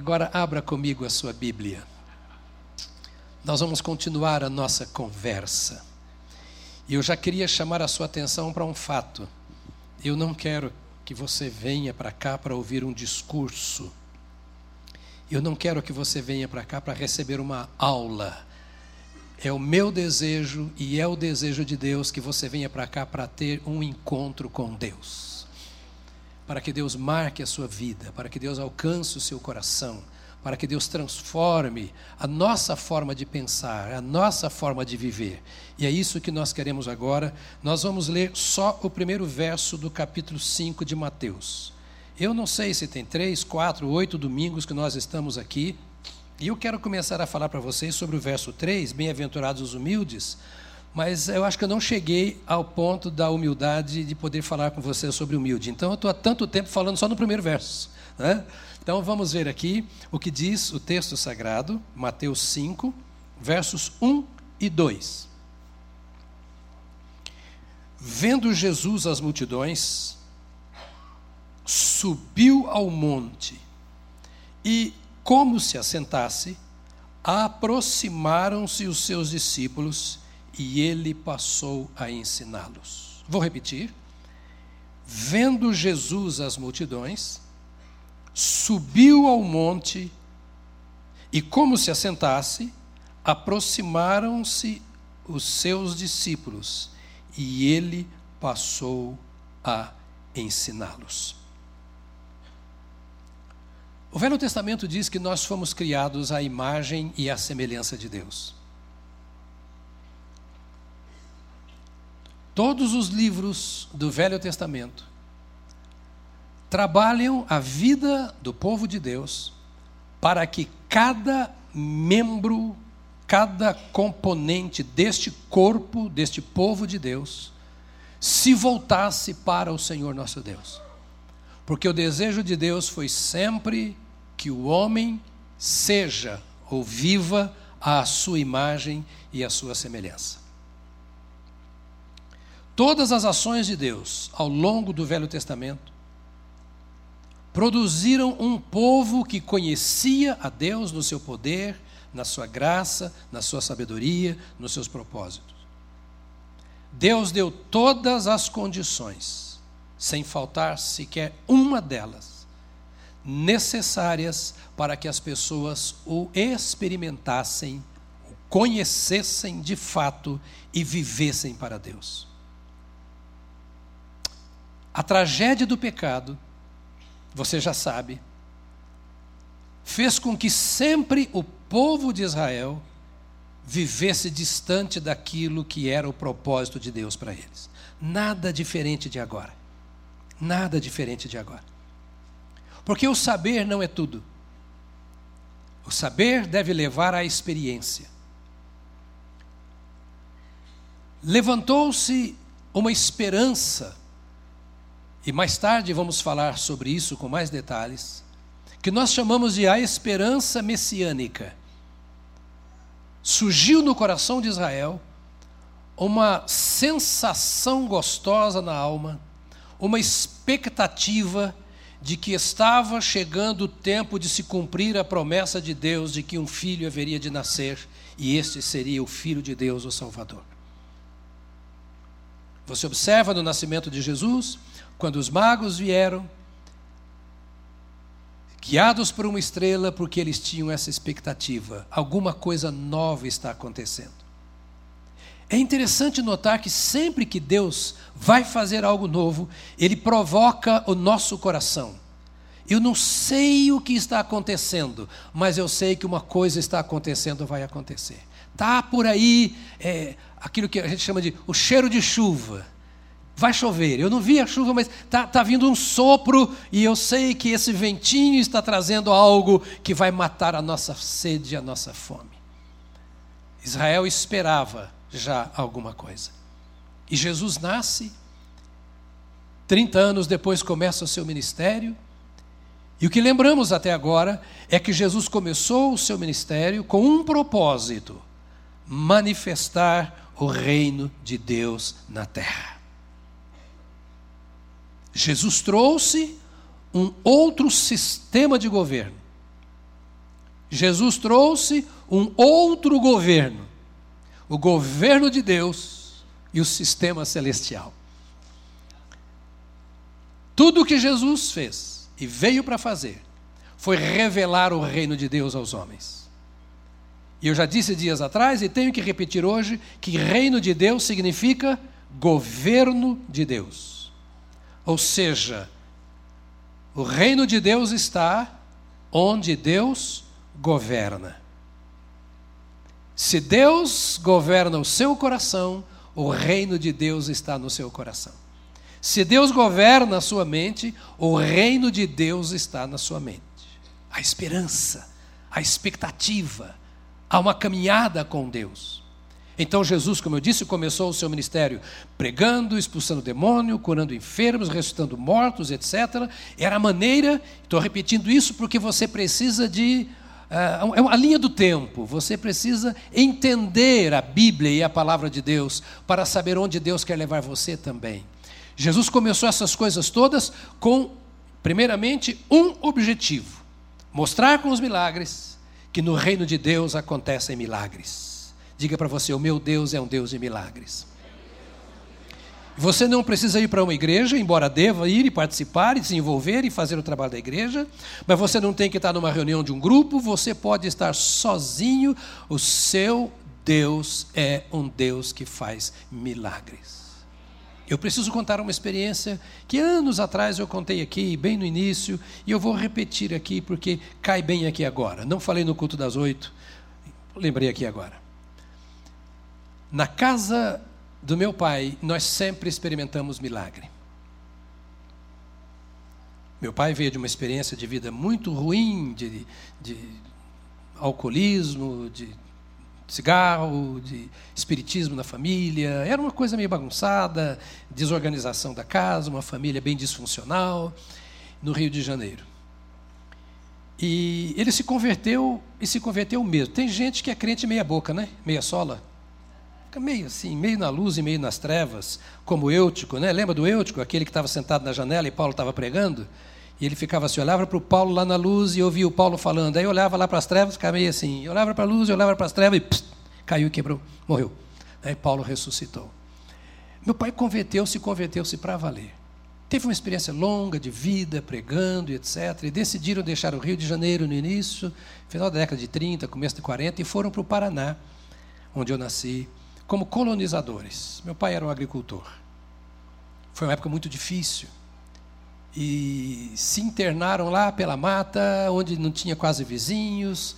Agora abra comigo a sua Bíblia. Nós vamos continuar a nossa conversa. E eu já queria chamar a sua atenção para um fato. Eu não quero que você venha para cá para ouvir um discurso. Eu não quero que você venha para cá para receber uma aula. É o meu desejo e é o desejo de Deus que você venha para cá para ter um encontro com Deus. Para que Deus marque a sua vida, para que Deus alcance o seu coração, para que Deus transforme a nossa forma de pensar, a nossa forma de viver. E é isso que nós queremos agora. Nós vamos ler só o primeiro verso do capítulo 5 de Mateus. Eu não sei se tem três, quatro, oito domingos que nós estamos aqui, e eu quero começar a falar para vocês sobre o verso 3, bem-aventurados os humildes, mas eu acho que eu não cheguei ao ponto da humildade de poder falar com vocês sobre humilde. Então eu estou há tanto tempo falando só no primeiro verso. Né? Então vamos ver aqui o que diz o texto sagrado, Mateus 5, versos 1 e 2. Vendo Jesus as multidões, subiu ao monte e como se assentasse, aproximaram-se os seus discípulos e ele passou a ensiná-los. Vou repetir. Vendo Jesus as multidões, subiu ao monte e, como se assentasse, aproximaram-se os seus discípulos e ele passou a ensiná-los. O Velho Testamento diz que nós fomos criados à imagem e à semelhança de Deus. Todos os livros do Velho Testamento trabalham a vida do povo de Deus para que cada membro, cada componente deste corpo, deste povo de Deus, se voltasse para o Senhor nosso Deus. Porque o desejo de Deus foi sempre que o homem seja ou viva à sua imagem e à sua semelhança. Todas as ações de Deus ao longo do Velho Testamento produziram um povo que conhecia a Deus no seu poder, na sua graça, na sua sabedoria, nos seus propósitos. Deus deu todas as condições sem faltar sequer uma delas, necessárias para que as pessoas o experimentassem, o conhecessem de fato e vivessem para Deus. A tragédia do pecado, você já sabe, fez com que sempre o povo de Israel vivesse distante daquilo que era o propósito de Deus para eles. Nada diferente de agora. Nada diferente de agora. Porque o saber não é tudo. O saber deve levar à experiência. Levantou-se uma esperança, e mais tarde vamos falar sobre isso com mais detalhes, que nós chamamos de a esperança messiânica. Surgiu no coração de Israel uma sensação gostosa na alma uma expectativa de que estava chegando o tempo de se cumprir a promessa de Deus de que um filho haveria de nascer e este seria o filho de Deus, o Salvador. Você observa no nascimento de Jesus, quando os magos vieram, guiados por uma estrela, porque eles tinham essa expectativa: alguma coisa nova está acontecendo. É interessante notar que sempre que Deus vai fazer algo novo, Ele provoca o nosso coração. Eu não sei o que está acontecendo, mas eu sei que uma coisa está acontecendo, vai acontecer. Tá por aí é, aquilo que a gente chama de o cheiro de chuva. Vai chover. Eu não vi a chuva, mas tá, tá vindo um sopro e eu sei que esse ventinho está trazendo algo que vai matar a nossa sede, a nossa fome. Israel esperava já alguma coisa. E Jesus nasce, 30 anos depois começa o seu ministério, e o que lembramos até agora é que Jesus começou o seu ministério com um propósito: manifestar o reino de Deus na terra. Jesus trouxe um outro sistema de governo, Jesus trouxe um outro governo, o governo de Deus e o sistema celestial. Tudo o que Jesus fez e veio para fazer foi revelar o reino de Deus aos homens. E eu já disse dias atrás e tenho que repetir hoje que reino de Deus significa governo de Deus. Ou seja, o reino de Deus está onde Deus governa. Se Deus governa o seu coração, o reino de Deus está no seu coração. Se Deus governa a sua mente, o reino de Deus está na sua mente. A esperança, a expectativa, há uma caminhada com Deus. Então Jesus, como eu disse, começou o seu ministério pregando, expulsando demônio, curando enfermos, ressuscitando mortos, etc. Era a maneira, estou repetindo isso porque você precisa de. Uh, é a linha do tempo, você precisa entender a Bíblia e a palavra de Deus para saber onde Deus quer levar você também. Jesus começou essas coisas todas com, primeiramente, um objetivo: mostrar com os milagres que no reino de Deus acontecem milagres. Diga para você: o meu Deus é um Deus de milagres. Você não precisa ir para uma igreja, embora deva ir e participar e se envolver e fazer o trabalho da igreja, mas você não tem que estar numa reunião de um grupo, você pode estar sozinho. O seu Deus é um Deus que faz milagres. Eu preciso contar uma experiência que anos atrás eu contei aqui, bem no início, e eu vou repetir aqui porque cai bem aqui agora. Não falei no culto das oito, lembrei aqui agora. Na casa do meu pai, nós sempre experimentamos milagre. Meu pai veio de uma experiência de vida muito ruim, de, de alcoolismo, de cigarro, de espiritismo na família. Era uma coisa meio bagunçada, desorganização da casa, uma família bem disfuncional, no Rio de Janeiro. E ele se converteu e se converteu mesmo. Tem gente que é crente meia boca, né? Meia sola. Fica meio assim, meio na luz e meio nas trevas, como Eutico, né? Lembra do Eutico, aquele que estava sentado na janela e Paulo estava pregando? E ele ficava assim, olhava para o Paulo lá na luz e ouvia o Paulo falando. Aí olhava lá para as trevas, ficava meio assim. Olhava para a luz, olhava para as trevas e pss, caiu e quebrou, morreu. Aí Paulo ressuscitou. Meu pai converteu-se, converteu-se para valer. Teve uma experiência longa de vida, pregando etc. E decidiram deixar o Rio de Janeiro no início, final da década de 30, começo de 40, e foram para o Paraná, onde eu nasci, como colonizadores. Meu pai era um agricultor. Foi uma época muito difícil e se internaram lá pela mata, onde não tinha quase vizinhos,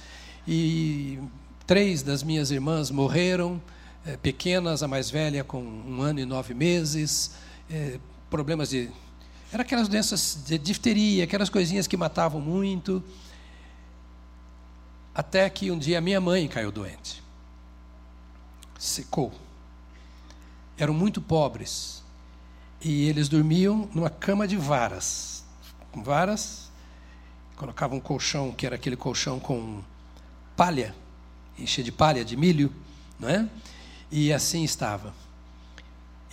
e três das minhas irmãs morreram, é, pequenas, a mais velha com um ano e nove meses, é, problemas de. Eram aquelas doenças de difteria, aquelas coisinhas que matavam muito. Até que um dia minha mãe caiu doente. Secou. Eram muito pobres e eles dormiam numa cama de varas. Com varas, colocavam um colchão, que era aquele colchão com palha, enchia de palha, de milho, não é? E assim estava.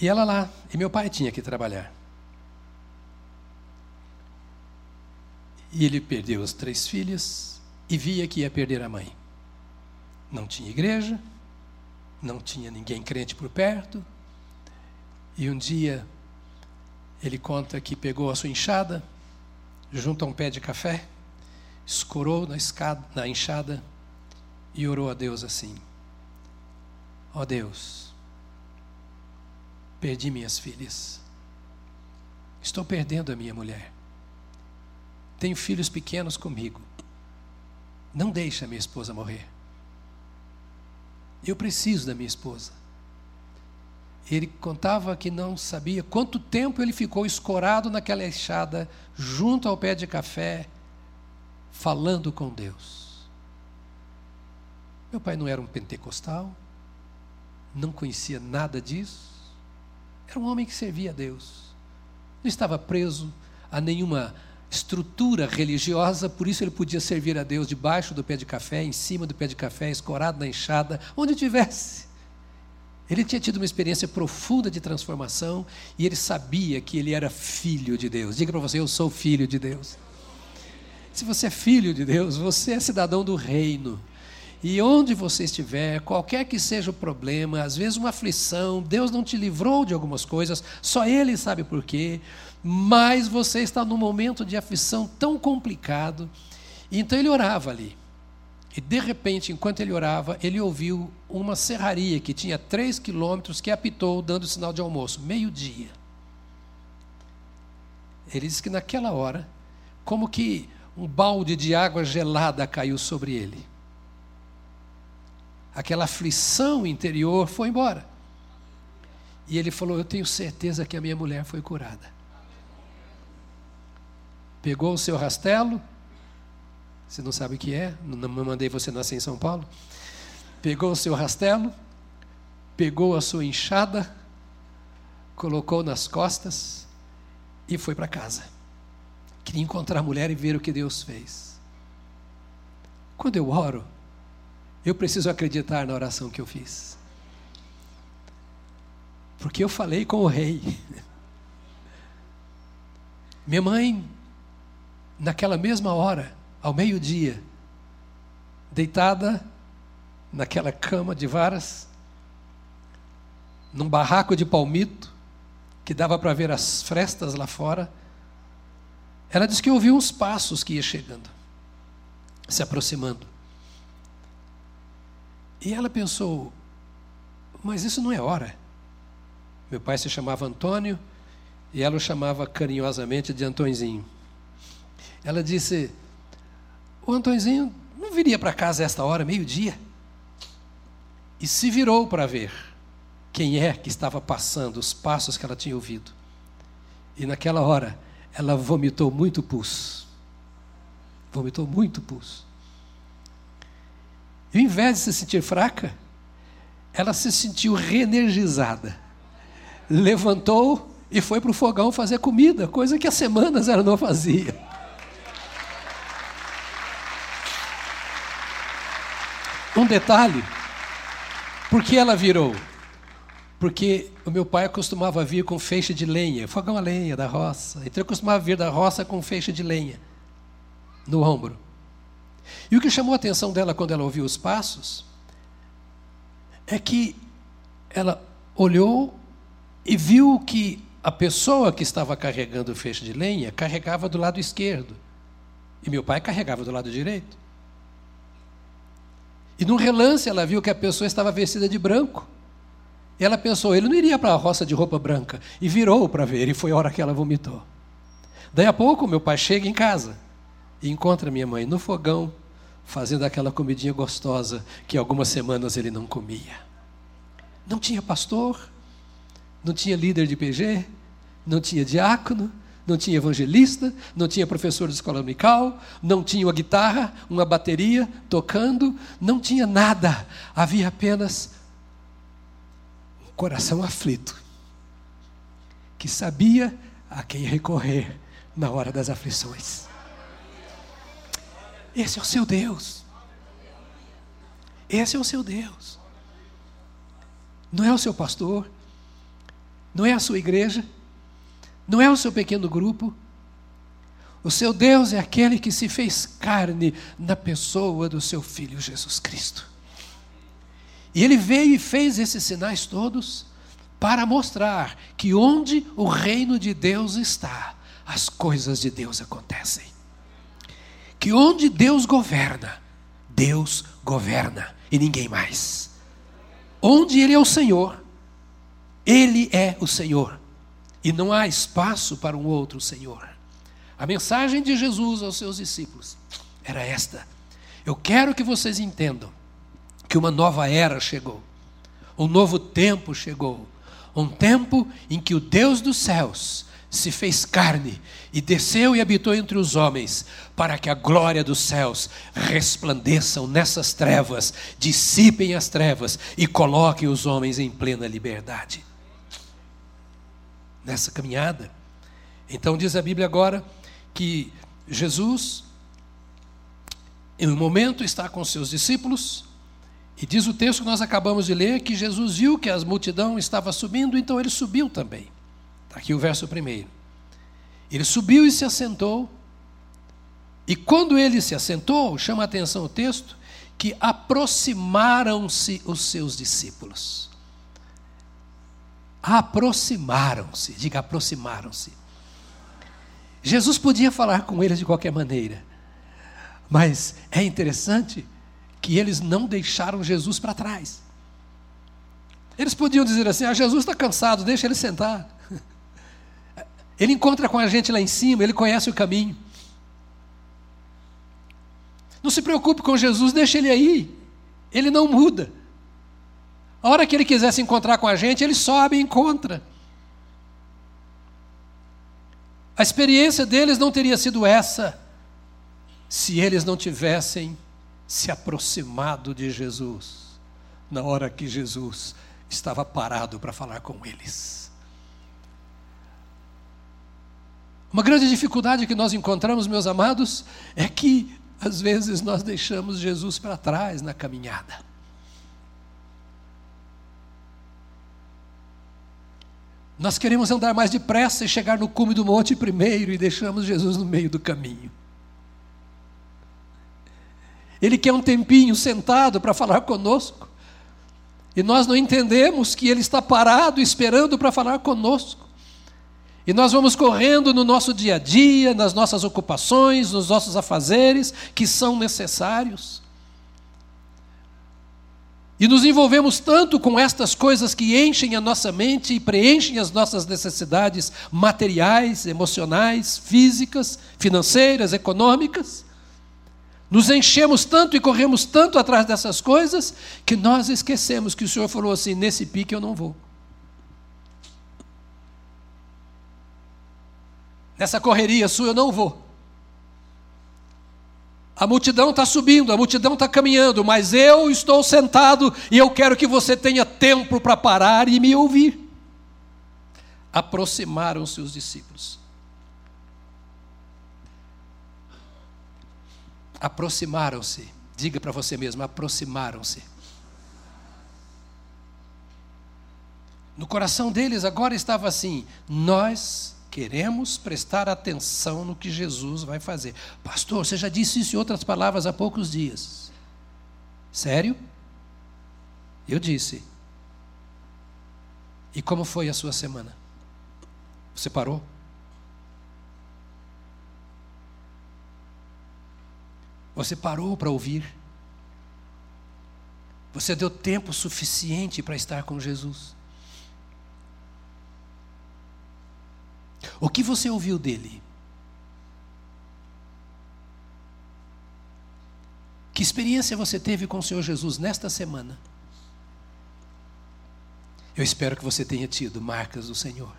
E ela lá, e meu pai tinha que trabalhar. E ele perdeu as três filhas e via que ia perder a mãe. Não tinha igreja, não tinha ninguém crente por perto. E um dia ele conta que pegou a sua enxada, junto a um pé de café, escorou na, escada, na enxada e orou a Deus assim: Ó oh Deus, perdi minhas filhas, estou perdendo a minha mulher, tenho filhos pequenos comigo, não deixe a minha esposa morrer. Eu preciso da minha esposa. Ele contava que não sabia quanto tempo ele ficou escorado naquela enxada, junto ao pé de café, falando com Deus. Meu pai não era um pentecostal, não conhecia nada disso, era um homem que servia a Deus, não estava preso a nenhuma estrutura religiosa, por isso ele podia servir a Deus debaixo do pé de café, em cima do pé de café, escorado na enxada, onde tivesse. Ele tinha tido uma experiência profunda de transformação e ele sabia que ele era filho de Deus. Diga para você, eu sou filho de Deus. Se você é filho de Deus, você é cidadão do reino. E onde você estiver, qualquer que seja o problema, às vezes uma aflição, Deus não te livrou de algumas coisas, só Ele sabe por quê, mas você está num momento de aflição tão complicado. Então ele orava ali. E de repente, enquanto ele orava, ele ouviu uma serraria que tinha três quilômetros que apitou dando sinal de almoço, meio-dia. Ele disse que naquela hora, como que um balde de água gelada caiu sobre ele aquela aflição interior foi embora. E ele falou: Eu tenho certeza que a minha mulher foi curada. Pegou o seu rastelo, você não sabe o que é, não mandei você nascer em São Paulo. Pegou o seu rastelo, pegou a sua enxada, colocou nas costas e foi para casa. Queria encontrar a mulher e ver o que Deus fez. Quando eu oro, eu preciso acreditar na oração que eu fiz. Porque eu falei com o rei. Minha mãe, naquela mesma hora, ao meio-dia, deitada naquela cama de varas, num barraco de palmito, que dava para ver as frestas lá fora, ela disse que ouviu uns passos que ia chegando, se aproximando. E ela pensou: mas isso não é hora. Meu pai se chamava Antônio e ela o chamava carinhosamente de Antôniozinho. Ela disse: O Antôniozinho não viria para casa esta hora, meio-dia. E se virou para ver quem é que estava passando, os passos que ela tinha ouvido. E naquela hora, ela vomitou muito pus. Vomitou muito pus. E ao invés de se sentir fraca, ela se sentiu reenergizada. Levantou e foi para o fogão fazer comida, coisa que há semanas ela não fazia. Um detalhe, por que ela virou? Porque o meu pai costumava vir com feixe de lenha, fogão a lenha da roça. Então eu costumava vir da roça com feixe de lenha no ombro. E o que chamou a atenção dela quando ela ouviu os passos é que ela olhou e viu que a pessoa que estava carregando o feixe de lenha carregava do lado esquerdo e meu pai carregava do lado direito. E num relance ela viu que a pessoa estava vestida de branco. E ela pensou, ele não iria para a roça de roupa branca. E virou para ver, e foi a hora que ela vomitou. Daí a pouco, meu pai chega em casa e encontra minha mãe no fogão, fazendo aquela comidinha gostosa que algumas semanas ele não comia. Não tinha pastor, não tinha líder de PG, não tinha diácono, não tinha evangelista, não tinha professor de escola dominical, não tinha uma guitarra, uma bateria tocando, não tinha nada. Havia apenas um coração aflito, que sabia a quem recorrer na hora das aflições. Esse é o seu Deus. Esse é o seu Deus. Não é o seu pastor, não é a sua igreja, não é o seu pequeno grupo. O seu Deus é aquele que se fez carne na pessoa do seu filho Jesus Cristo. E ele veio e fez esses sinais todos para mostrar que onde o reino de Deus está, as coisas de Deus acontecem que onde Deus governa, Deus governa e ninguém mais. Onde Ele é o Senhor, Ele é o Senhor. E não há espaço para um outro Senhor. A mensagem de Jesus aos seus discípulos era esta: Eu quero que vocês entendam que uma nova era chegou, um novo tempo chegou, um tempo em que o Deus dos céus se fez carne e desceu e habitou entre os homens, para que a glória dos céus resplandeçam nessas trevas, dissipem as trevas e coloquem os homens em plena liberdade. Nessa caminhada. Então diz a Bíblia agora que Jesus, em um momento, está com seus discípulos, e diz o texto que nós acabamos de ler que Jesus viu que a multidão estava subindo, então ele subiu também. Está aqui o verso primeiro. Ele subiu e se assentou, E quando ele se assentou, chama a atenção o texto, que aproximaram-se os seus discípulos. Aproximaram-se, diga aproximaram-se. Jesus podia falar com eles de qualquer maneira, mas é interessante que eles não deixaram Jesus para trás. Eles podiam dizer assim: ah, Jesus está cansado, deixa ele sentar. Ele encontra com a gente lá em cima, ele conhece o caminho. Não se preocupe com Jesus, deixa ele aí. Ele não muda. A hora que ele quiser se encontrar com a gente, ele sobe e encontra. A experiência deles não teria sido essa se eles não tivessem se aproximado de Jesus na hora que Jesus estava parado para falar com eles. Uma grande dificuldade que nós encontramos, meus amados, é que às vezes nós deixamos Jesus para trás na caminhada. Nós queremos andar mais depressa e chegar no cume do monte primeiro e deixamos Jesus no meio do caminho. Ele quer um tempinho sentado para falar conosco. E nós não entendemos que ele está parado esperando para falar conosco. E nós vamos correndo no nosso dia a dia, nas nossas ocupações, nos nossos afazeres, que são necessários. E nos envolvemos tanto com estas coisas que enchem a nossa mente e preenchem as nossas necessidades materiais, emocionais, físicas, financeiras, econômicas. Nos enchemos tanto e corremos tanto atrás dessas coisas que nós esquecemos que o Senhor falou assim: nesse pique eu não vou. Nessa correria sua eu não vou. A multidão está subindo, a multidão está caminhando, mas eu estou sentado e eu quero que você tenha tempo para parar e me ouvir. Aproximaram-se os discípulos. Aproximaram-se. Diga para você mesmo: aproximaram-se. No coração deles agora estava assim: nós queremos prestar atenção no que Jesus vai fazer. Pastor, você já disse isso em outras palavras há poucos dias. Sério? Eu disse. E como foi a sua semana? Você parou? Você parou para ouvir? Você deu tempo suficiente para estar com Jesus? O que você ouviu dele? Que experiência você teve com o Senhor Jesus nesta semana? Eu espero que você tenha tido marcas do Senhor.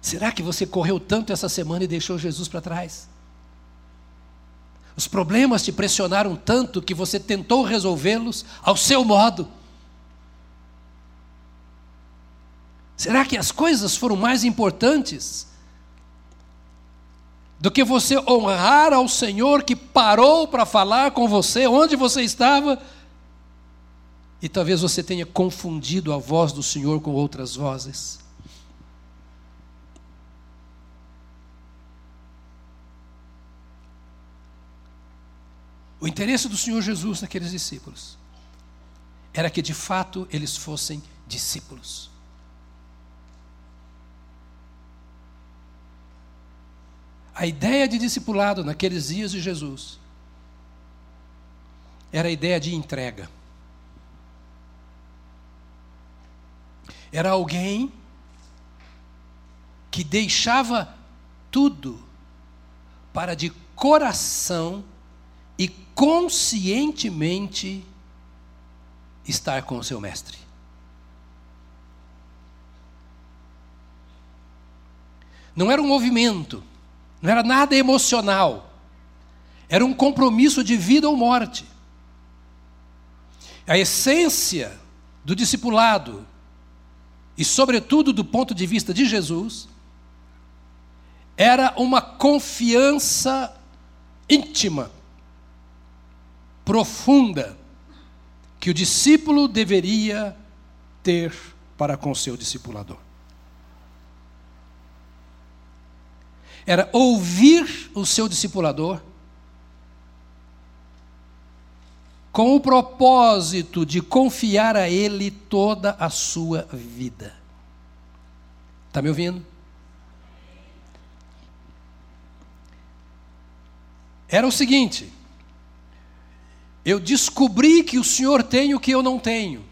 Será que você correu tanto essa semana e deixou Jesus para trás? Os problemas te pressionaram tanto que você tentou resolvê-los ao seu modo. Será que as coisas foram mais importantes do que você honrar ao Senhor que parou para falar com você onde você estava? E talvez você tenha confundido a voz do Senhor com outras vozes. O interesse do Senhor Jesus naqueles discípulos era que de fato eles fossem discípulos. A ideia de discipulado naqueles dias de Jesus era a ideia de entrega. Era alguém que deixava tudo para de coração e conscientemente estar com o seu mestre. Não era um movimento, não era nada emocional. Era um compromisso de vida ou morte. A essência do discipulado, e sobretudo do ponto de vista de Jesus, era uma confiança íntima, profunda, que o discípulo deveria ter para com seu discipulador. Era ouvir o seu discipulador com o propósito de confiar a ele toda a sua vida. Está me ouvindo? Era o seguinte: eu descobri que o Senhor tem o que eu não tenho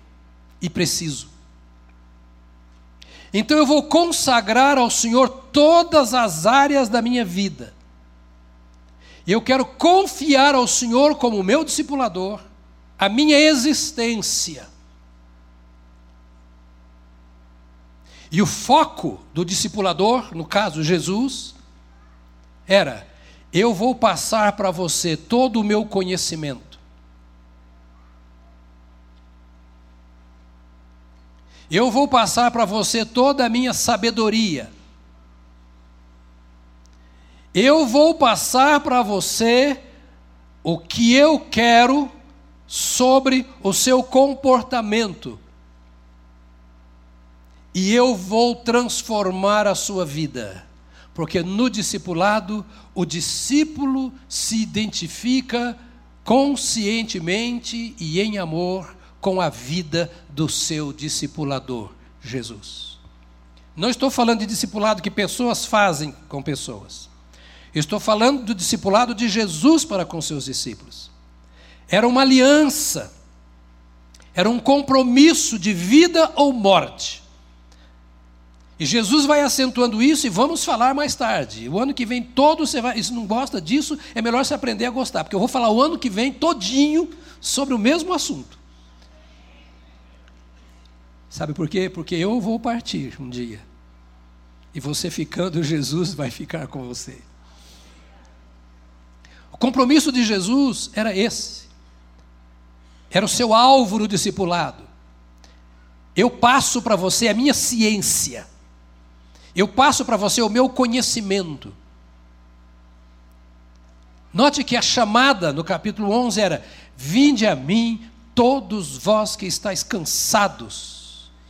e preciso. Então eu vou consagrar ao Senhor todas as áreas da minha vida. Eu quero confiar ao Senhor como meu discipulador a minha existência. E o foco do discipulador, no caso Jesus, era: eu vou passar para você todo o meu conhecimento. Eu vou passar para você toda a minha sabedoria. Eu vou passar para você o que eu quero sobre o seu comportamento. E eu vou transformar a sua vida. Porque no discipulado, o discípulo se identifica conscientemente e em amor com a vida do seu discipulador, Jesus. Não estou falando de discipulado que pessoas fazem com pessoas. Estou falando do discipulado de Jesus para com seus discípulos. Era uma aliança, era um compromisso de vida ou morte. E Jesus vai acentuando isso e vamos falar mais tarde. O ano que vem todo você vai, se não gosta disso, é melhor você aprender a gostar, porque eu vou falar o ano que vem todinho sobre o mesmo assunto. Sabe por quê? Porque eu vou partir um dia. E você ficando, Jesus vai ficar com você. O compromisso de Jesus era esse. Era o seu alvo no discipulado. Eu passo para você a minha ciência. Eu passo para você o meu conhecimento. Note que a chamada no capítulo 11 era: Vinde a mim, todos vós que estáis cansados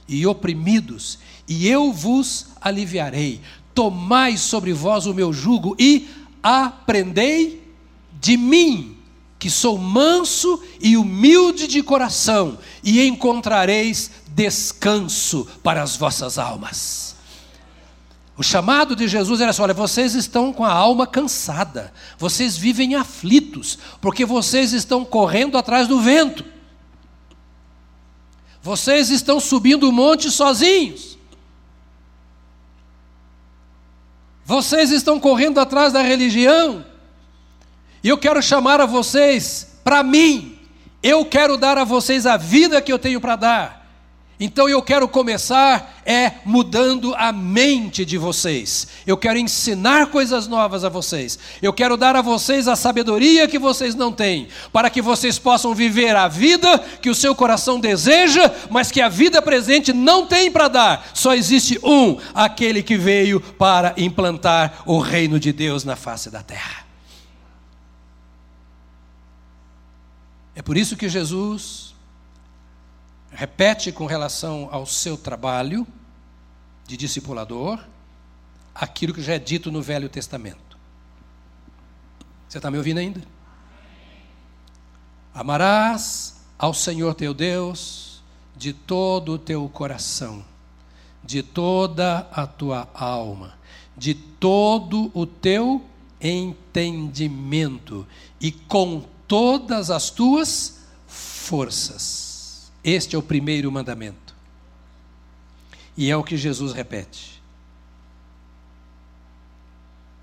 e oprimidos, e eu vos aliviarei. Tomai sobre vós o meu jugo e aprendei de mim, que sou manso e humilde de coração, e encontrareis descanso para as vossas almas. O chamado de Jesus era assim: olha, vocês estão com a alma cansada, vocês vivem aflitos, porque vocês estão correndo atrás do vento. Vocês estão subindo o monte sozinhos. Vocês estão correndo atrás da religião. E eu quero chamar a vocês para mim. Eu quero dar a vocês a vida que eu tenho para dar. Então eu quero começar é mudando a mente de vocês. Eu quero ensinar coisas novas a vocês. Eu quero dar a vocês a sabedoria que vocês não têm, para que vocês possam viver a vida que o seu coração deseja, mas que a vida presente não tem para dar. Só existe um, aquele que veio para implantar o reino de Deus na face da terra. É por isso que Jesus repete com relação ao seu trabalho de discipulador aquilo que já é dito no Velho Testamento. Você está me ouvindo ainda? Amarás ao Senhor teu Deus de todo o teu coração, de toda a tua alma, de todo o teu entendimento e com todas as tuas forças. Este é o primeiro mandamento. E é o que Jesus repete.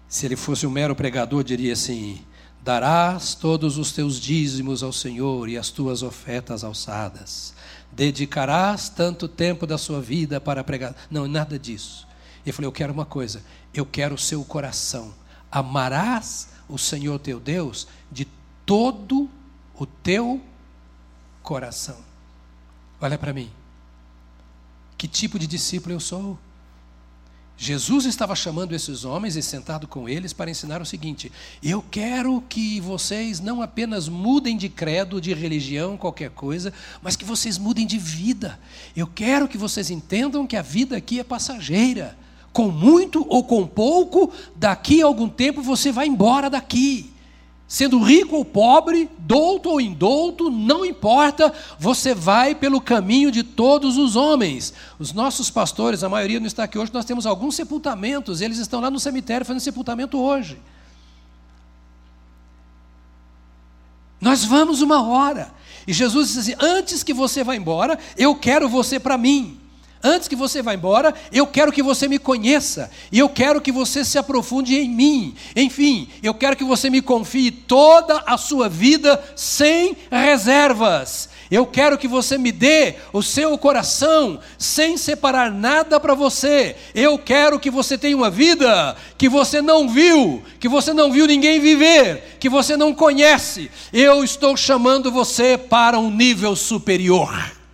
Se ele fosse um mero pregador, diria assim: Darás todos os teus dízimos ao Senhor e as tuas ofertas alçadas. Dedicarás tanto tempo da sua vida para pregar. Não, nada disso. Ele falou: Eu quero uma coisa. Eu quero o seu coração. Amarás o Senhor teu Deus de todo o teu coração. Olha para mim. Que tipo de discípulo eu sou? Jesus estava chamando esses homens e sentado com eles para ensinar o seguinte: eu quero que vocês não apenas mudem de credo, de religião, qualquer coisa, mas que vocês mudem de vida. Eu quero que vocês entendam que a vida aqui é passageira. com muito ou com pouco, daqui a algum tempo você vai embora daqui. Sendo rico ou pobre, douto ou indouto, não importa, você vai pelo caminho de todos os homens. Os nossos pastores, a maioria não está aqui hoje, nós temos alguns sepultamentos, eles estão lá no cemitério fazendo sepultamento hoje. Nós vamos uma hora. E Jesus disse assim: antes que você vá embora, eu quero você para mim. Antes que você vá embora, eu quero que você me conheça, e eu quero que você se aprofunde em mim. Enfim, eu quero que você me confie toda a sua vida sem reservas. Eu quero que você me dê o seu coração sem separar nada para você. Eu quero que você tenha uma vida que você não viu, que você não viu ninguém viver, que você não conhece. Eu estou chamando você para um nível superior.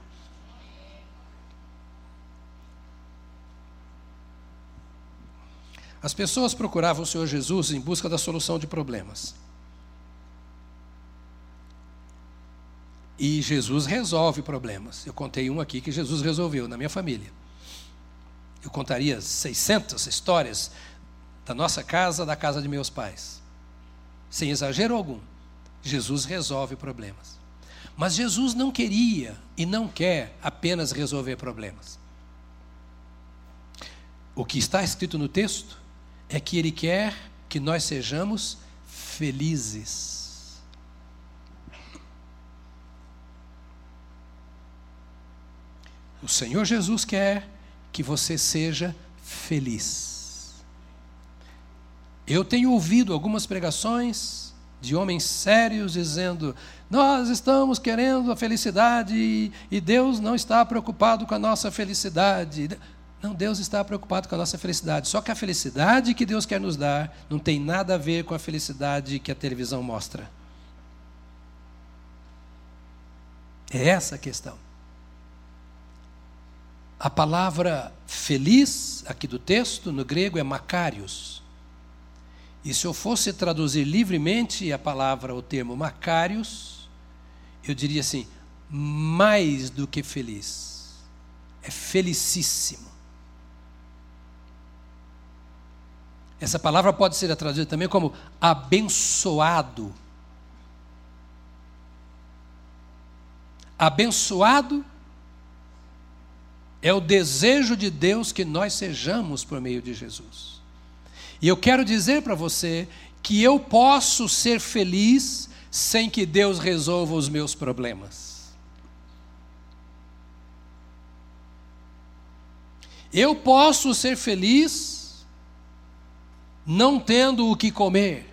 As pessoas procuravam o Senhor Jesus em busca da solução de problemas. E Jesus resolve problemas. Eu contei um aqui que Jesus resolveu na minha família. Eu contaria 600 histórias da nossa casa, da casa de meus pais. Sem exagero algum. Jesus resolve problemas. Mas Jesus não queria e não quer apenas resolver problemas. O que está escrito no texto é que Ele quer que nós sejamos felizes. O Senhor Jesus quer que você seja feliz. Eu tenho ouvido algumas pregações de homens sérios dizendo: Nós estamos querendo a felicidade e Deus não está preocupado com a nossa felicidade. Não, Deus está preocupado com a nossa felicidade. Só que a felicidade que Deus quer nos dar não tem nada a ver com a felicidade que a televisão mostra. É essa a questão. A palavra feliz, aqui do texto, no grego, é macarios. E se eu fosse traduzir livremente a palavra, o termo macarios, eu diria assim: mais do que feliz. É felicíssimo. Essa palavra pode ser traduzida também como abençoado. Abençoado é o desejo de Deus que nós sejamos por meio de Jesus. E eu quero dizer para você que eu posso ser feliz sem que Deus resolva os meus problemas. Eu posso ser feliz não tendo o que comer.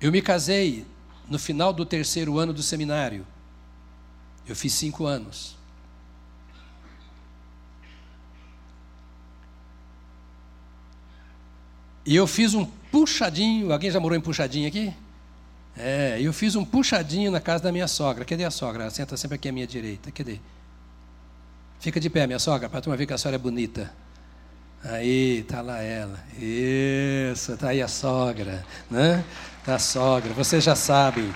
Eu me casei no final do terceiro ano do seminário. Eu fiz cinco anos. E eu fiz um puxadinho. Alguém já morou em puxadinho aqui? É, eu fiz um puxadinho na casa da minha sogra. Cadê a sogra? Ela senta sempre aqui à minha direita. Cadê? Fica de pé, minha sogra, para a turma ver que a senhora é bonita. Aí, tá lá ela. Isso, tá aí a sogra, né? Tá a sogra. Vocês já sabem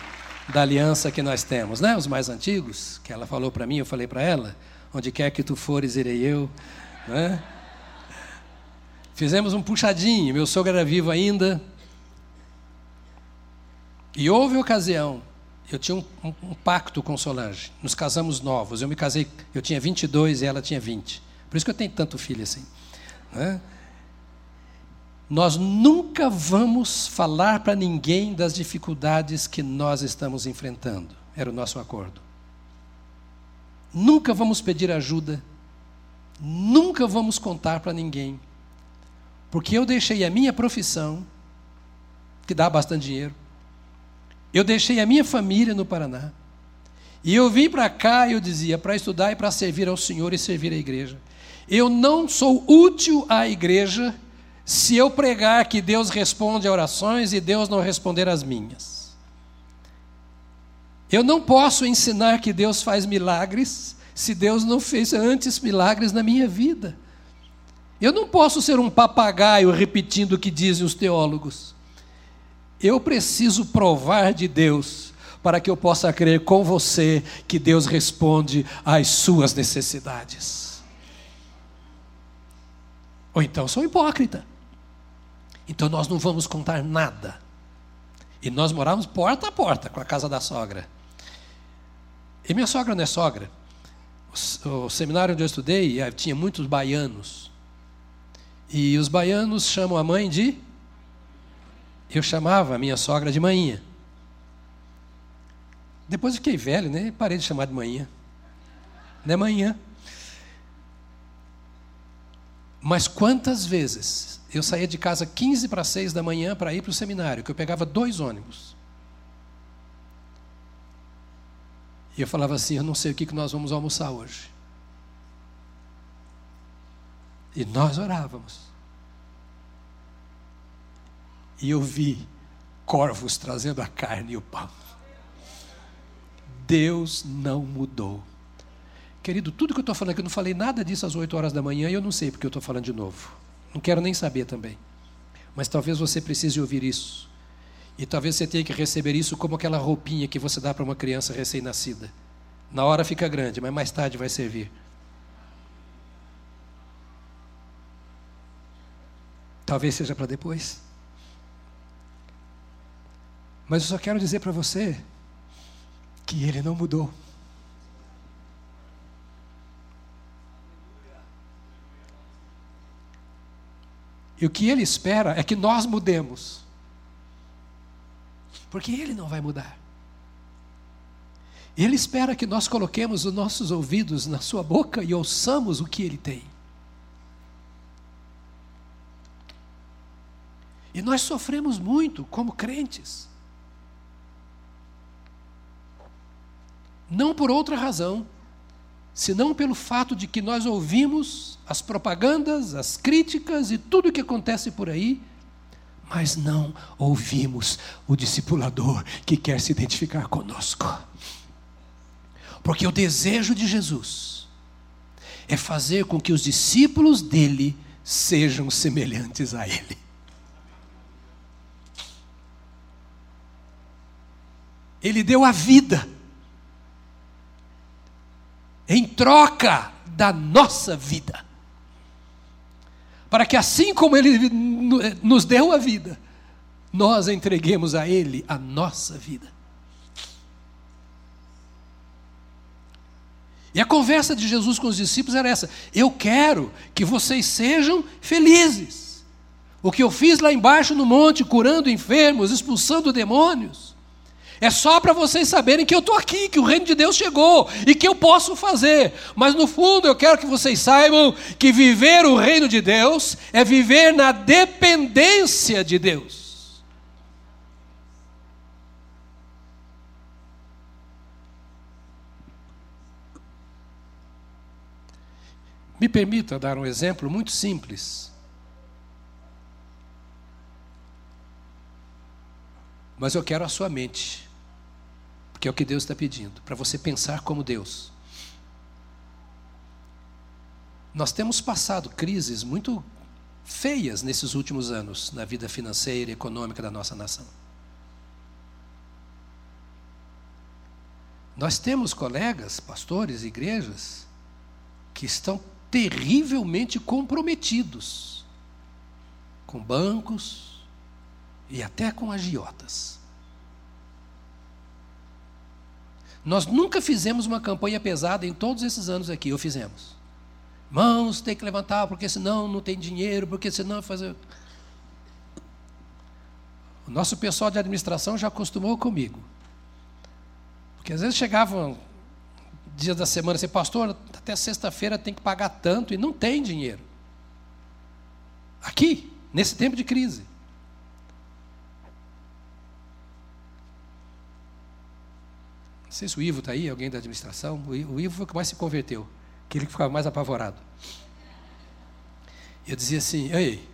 da aliança que nós temos, né? Os mais antigos, que ela falou para mim, eu falei para ela, onde quer que tu fores, irei eu, né? Fizemos um puxadinho, meu sogro era vivo ainda. E houve ocasião eu tinha um, um, um, pacto com Solange. Nos casamos novos. Eu me casei, eu tinha 22 e ela tinha 20. Por isso que eu tenho tanto filho assim. Né? Nós nunca vamos falar para ninguém das dificuldades que nós estamos enfrentando. Era o nosso acordo. Nunca vamos pedir ajuda. Nunca vamos contar para ninguém. Porque eu deixei a minha profissão, que dá bastante dinheiro, eu deixei a minha família no Paraná. E eu vim para cá, eu dizia, para estudar e para servir ao Senhor e servir à igreja. Eu não sou útil à igreja se eu pregar que Deus responde a orações e Deus não responder às minhas. Eu não posso ensinar que Deus faz milagres se Deus não fez antes milagres na minha vida. Eu não posso ser um papagaio repetindo o que dizem os teólogos. Eu preciso provar de Deus, para que eu possa crer com você que Deus responde às suas necessidades. Ou então sou hipócrita. Então nós não vamos contar nada. E nós morávamos porta a porta com a casa da sogra. E minha sogra não é sogra. O, o seminário onde eu estudei eh, tinha muitos baianos. E os baianos chamam a mãe de. Eu chamava a minha sogra de manhinha. Depois fiquei velho, né? Parei de chamar de manhã. Não é manhã. Mas quantas vezes eu saía de casa 15 para 6 da manhã para ir para o seminário, que eu pegava dois ônibus. E eu falava assim: eu não sei o que nós vamos almoçar hoje. E nós orávamos. E eu vi corvos trazendo a carne e o pão. Deus não mudou. Querido, tudo que eu estou falando aqui, eu não falei nada disso às 8 horas da manhã e eu não sei porque eu estou falando de novo. Não quero nem saber também. Mas talvez você precise ouvir isso. E talvez você tenha que receber isso como aquela roupinha que você dá para uma criança recém-nascida. Na hora fica grande, mas mais tarde vai servir. Talvez seja para depois. Mas eu só quero dizer para você que ele não mudou. E o que ele espera é que nós mudemos. Porque ele não vai mudar. Ele espera que nós coloquemos os nossos ouvidos na sua boca e ouçamos o que ele tem. E nós sofremos muito como crentes. Não por outra razão, senão pelo fato de que nós ouvimos as propagandas, as críticas e tudo o que acontece por aí, mas não ouvimos o discipulador que quer se identificar conosco. Porque o desejo de Jesus é fazer com que os discípulos dele sejam semelhantes a ele. Ele deu a vida em troca da nossa vida. Para que assim como Ele nos deu a vida, nós entreguemos a Ele a nossa vida. E a conversa de Jesus com os discípulos era essa: Eu quero que vocês sejam felizes. O que eu fiz lá embaixo no monte, curando enfermos, expulsando demônios, é só para vocês saberem que eu estou aqui, que o reino de Deus chegou e que eu posso fazer. Mas no fundo eu quero que vocês saibam que viver o reino de Deus é viver na dependência de Deus. Me permita dar um exemplo muito simples. Mas eu quero a sua mente. Porque é o que Deus está pedindo, para você pensar como Deus. Nós temos passado crises muito feias nesses últimos anos na vida financeira e econômica da nossa nação. Nós temos colegas, pastores, igrejas, que estão terrivelmente comprometidos com bancos e até com agiotas. Nós nunca fizemos uma campanha pesada em todos esses anos aqui, ou fizemos. Mãos, tem que levantar, porque senão não tem dinheiro, porque senão fazer. O nosso pessoal de administração já acostumou comigo. Porque às vezes chegavam dias da semana assim, pastor, até sexta-feira tem que pagar tanto e não tem dinheiro. Aqui, nesse tempo de crise. Sei se o Ivo está aí, alguém da administração. O Ivo foi o que mais se converteu, aquele que ficava mais apavorado. Eu dizia assim: Ei,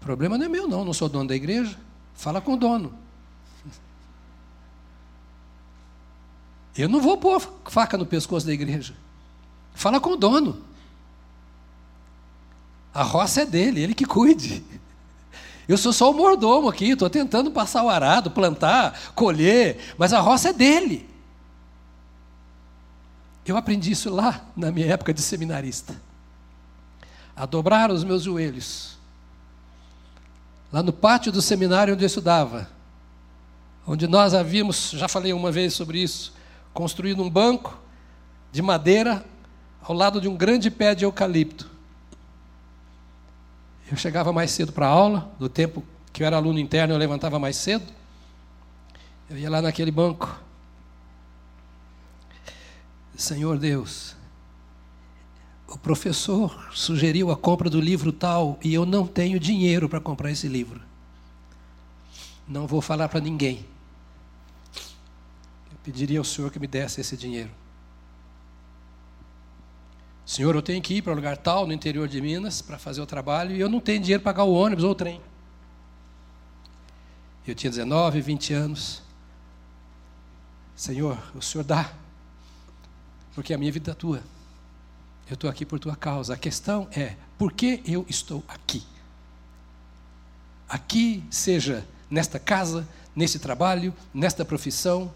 problema não é meu, não, não sou dono da igreja. Fala com o dono. Eu não vou pôr faca no pescoço da igreja. Fala com o dono. A roça é dele, ele que cuide. Eu sou só o mordomo aqui, estou tentando passar o arado, plantar, colher, mas a roça é dele. Eu aprendi isso lá na minha época de seminarista. A dobrar os meus joelhos. Lá no pátio do seminário onde eu estudava, onde nós havíamos, já falei uma vez sobre isso, construído um banco de madeira ao lado de um grande pé de eucalipto. Eu chegava mais cedo para a aula, do tempo que eu era aluno interno, eu levantava mais cedo. Eu ia lá naquele banco. Senhor Deus, o professor sugeriu a compra do livro tal e eu não tenho dinheiro para comprar esse livro. Não vou falar para ninguém. Eu pediria ao Senhor que me desse esse dinheiro. Senhor, eu tenho que ir para um lugar tal, no interior de Minas, para fazer o trabalho, e eu não tenho dinheiro para pagar o ônibus ou o trem. Eu tinha 19, 20 anos. Senhor, o Senhor dá, porque a minha vida é tua. Eu estou aqui por tua causa. A questão é, por que eu estou aqui? Aqui, seja nesta casa, nesse trabalho, nesta profissão.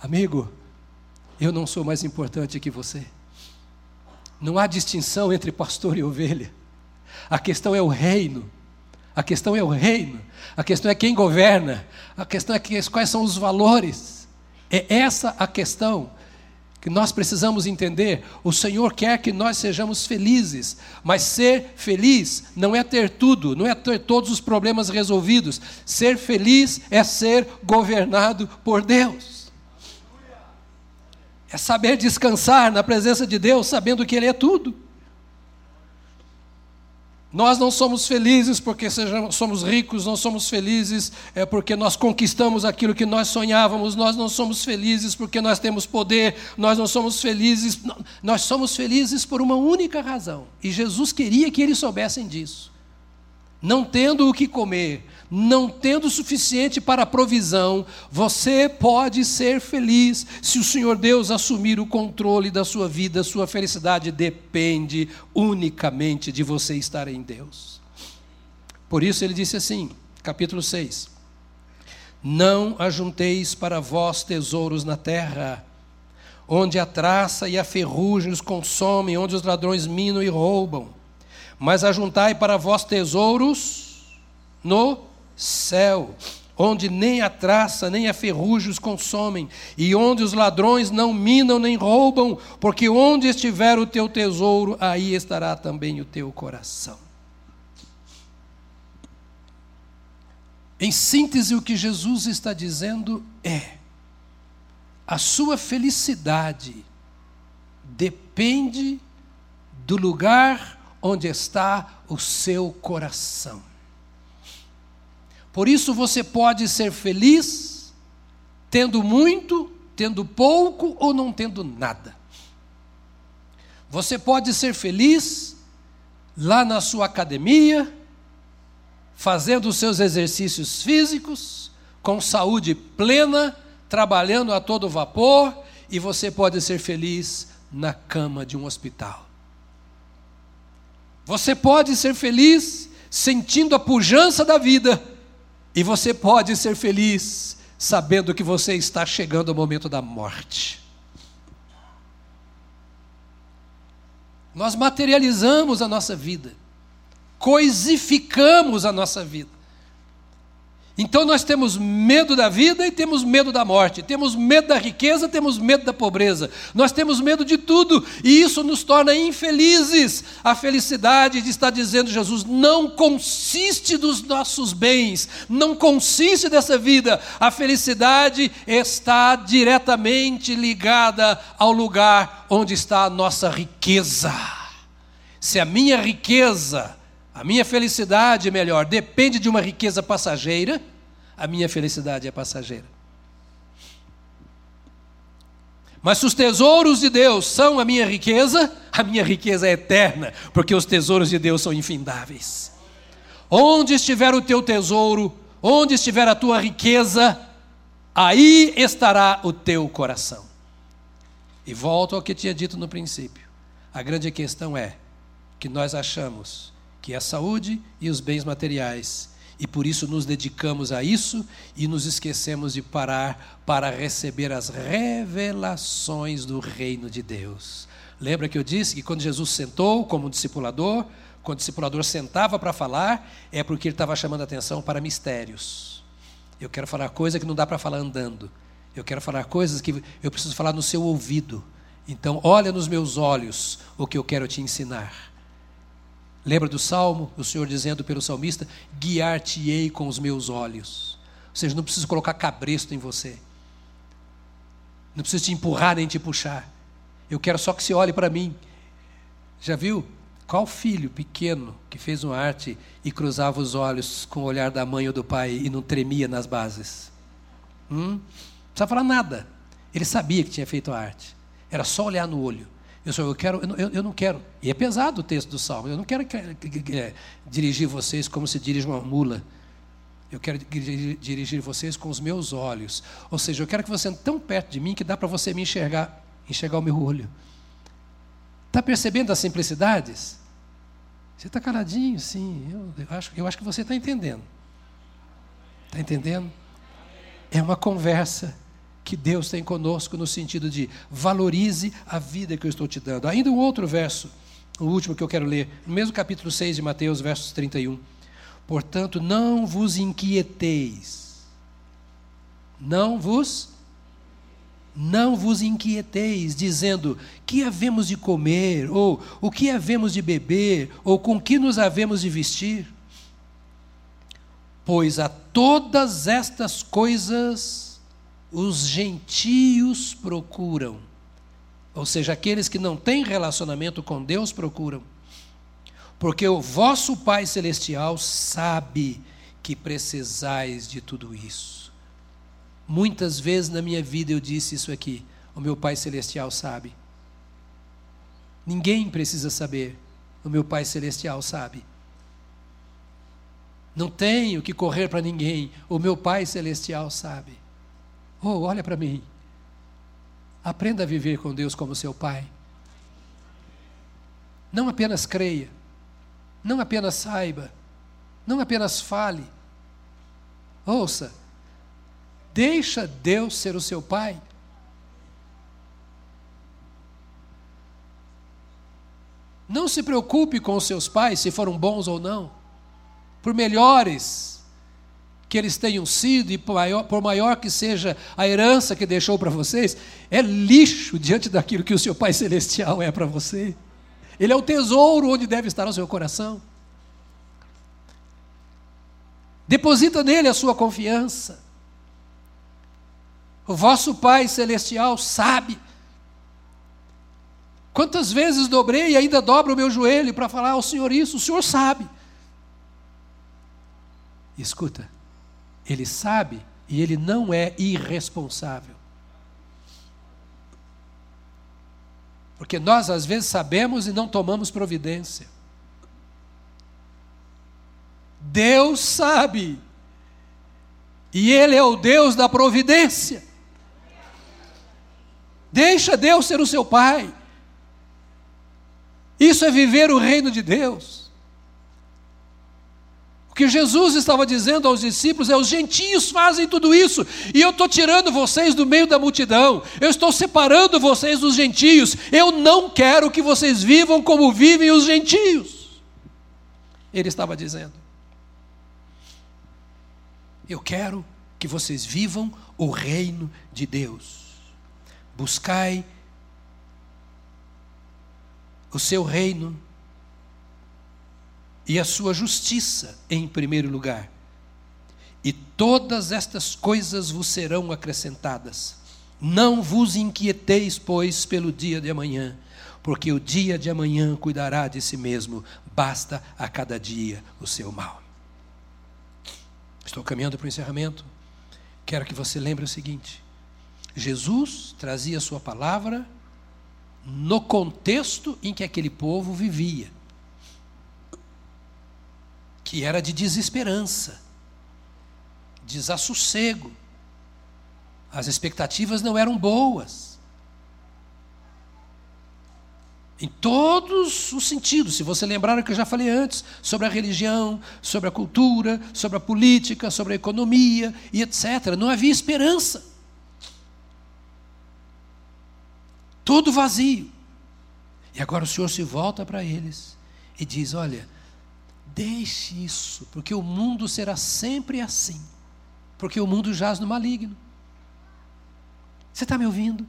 Amigo, eu não sou mais importante que você. Não há distinção entre pastor e ovelha. A questão é o reino. A questão é o reino. A questão é quem governa. A questão é quais são os valores. É essa a questão que nós precisamos entender. O Senhor quer que nós sejamos felizes, mas ser feliz não é ter tudo, não é ter todos os problemas resolvidos. Ser feliz é ser governado por Deus. É saber descansar na presença de Deus, sabendo que Ele é tudo. Nós não somos felizes porque sejamos, somos ricos, não somos felizes é porque nós conquistamos aquilo que nós sonhávamos, nós não somos felizes porque nós temos poder, nós não somos felizes, nós somos felizes por uma única razão. E Jesus queria que eles soubessem disso. Não tendo o que comer, não tendo o suficiente para a provisão, você pode ser feliz se o Senhor Deus assumir o controle da sua vida. Sua felicidade depende unicamente de você estar em Deus. Por isso ele disse assim, capítulo 6: Não ajunteis para vós tesouros na terra, onde a traça e a ferrugem os consomem, onde os ladrões minam e roubam, mas ajuntai para vós tesouros no céu, onde nem a traça nem a ferrugem os consomem, e onde os ladrões não minam nem roubam, porque onde estiver o teu tesouro, aí estará também o teu coração. Em síntese, o que Jesus está dizendo é: a sua felicidade depende do lugar onde está o seu coração. Por isso você pode ser feliz tendo muito, tendo pouco ou não tendo nada. Você pode ser feliz lá na sua academia, fazendo os seus exercícios físicos, com saúde plena, trabalhando a todo vapor, e você pode ser feliz na cama de um hospital. Você pode ser feliz sentindo a pujança da vida e você pode ser feliz sabendo que você está chegando ao momento da morte. Nós materializamos a nossa vida, coisificamos a nossa vida. Então nós temos medo da vida e temos medo da morte, temos medo da riqueza, temos medo da pobreza, nós temos medo de tudo e isso nos torna infelizes. A felicidade de estar dizendo Jesus não consiste dos nossos bens, não consiste dessa vida. A felicidade está diretamente ligada ao lugar onde está a nossa riqueza. Se a minha riqueza a minha felicidade, melhor, depende de uma riqueza passageira, a minha felicidade é passageira. Mas se os tesouros de Deus são a minha riqueza, a minha riqueza é eterna, porque os tesouros de Deus são infindáveis. Onde estiver o teu tesouro, onde estiver a tua riqueza, aí estará o teu coração. E volto ao que tinha dito no princípio. A grande questão é que nós achamos que é a saúde e os bens materiais. E por isso nos dedicamos a isso e nos esquecemos de parar para receber as revelações do reino de Deus. Lembra que eu disse que quando Jesus sentou como discipulador, quando o discipulador sentava para falar, é porque ele estava chamando atenção para mistérios. Eu quero falar coisa que não dá para falar andando. Eu quero falar coisas que eu preciso falar no seu ouvido. Então, olha nos meus olhos o que eu quero te ensinar. Lembra do salmo? O Senhor dizendo pelo salmista: Guiar-te-ei com os meus olhos. Ou seja, não preciso colocar cabresto em você. Não preciso te empurrar nem te puxar. Eu quero só que você olhe para mim. Já viu? Qual filho pequeno que fez uma arte e cruzava os olhos com o olhar da mãe ou do pai e não tremia nas bases? Hum? Não precisava falar nada. Ele sabia que tinha feito a arte. Era só olhar no olho. Eu, só, eu, quero, eu, eu não quero. E é pesado o texto do Salmo. Eu não quero que, que, que, é, dirigir vocês como se dirige uma mula. Eu quero dirigir vocês com os meus olhos. Ou seja, eu quero que você ande tão perto de mim que dá para você me enxergar, enxergar o meu olho. Está percebendo as simplicidades? Você está caladinho, sim. Eu, eu, acho, eu acho que você está entendendo. Está entendendo? É uma conversa que Deus tem conosco no sentido de valorize a vida que eu estou te dando. Ainda um outro verso, o último que eu quero ler, no mesmo capítulo 6 de Mateus, versos 31. Portanto, não vos inquieteis. Não vos não vos inquieteis, dizendo: que havemos de comer, ou o que havemos de beber, ou com que nos havemos de vestir? Pois a todas estas coisas os gentios procuram, ou seja, aqueles que não têm relacionamento com Deus procuram, porque o vosso Pai Celestial sabe que precisais de tudo isso. Muitas vezes na minha vida eu disse isso aqui. O meu Pai Celestial sabe. Ninguém precisa saber. O meu Pai Celestial sabe. Não tenho que correr para ninguém. O meu Pai Celestial sabe. Oh, olha para mim. Aprenda a viver com Deus como seu Pai. Não apenas creia. Não apenas saiba. Não apenas fale. Ouça, Deixa Deus ser o seu pai. Não se preocupe com os seus pais, se foram bons ou não. Por melhores que eles tenham sido, e por maior, por maior que seja a herança que deixou para vocês, é lixo diante daquilo que o seu Pai Celestial é para você. Ele é o tesouro onde deve estar o seu coração. Deposita nele a sua confiança. O vosso Pai Celestial sabe. Quantas vezes dobrei e ainda dobro o meu joelho para falar ao Senhor isso? O Senhor sabe. Escuta, Ele sabe e Ele não é irresponsável. Porque nós às vezes sabemos e não tomamos providência. Deus sabe. E Ele é o Deus da providência. Deixa Deus ser o seu pai. Isso é viver o reino de Deus. Que Jesus estava dizendo aos discípulos é: os gentios fazem tudo isso, e eu estou tirando vocês do meio da multidão, eu estou separando vocês dos gentios, eu não quero que vocês vivam como vivem os gentios. Ele estava dizendo: eu quero que vocês vivam o reino de Deus. Buscai o seu reino e a sua justiça em primeiro lugar. E todas estas coisas vos serão acrescentadas. Não vos inquieteis, pois, pelo dia de amanhã, porque o dia de amanhã cuidará de si mesmo, basta a cada dia o seu mal. Estou caminhando para o encerramento. Quero que você lembre o seguinte: Jesus trazia a sua palavra no contexto em que aquele povo vivia, que era de desesperança, desassossego. As expectativas não eram boas. Em todos os sentidos. Se você lembrar o que eu já falei antes, sobre a religião, sobre a cultura, sobre a política, sobre a economia e etc. Não havia esperança. Tudo vazio. E agora o Senhor se volta para eles e diz: Olha, deixe isso, porque o mundo será sempre assim. Porque o mundo jaz no maligno. Você está me ouvindo?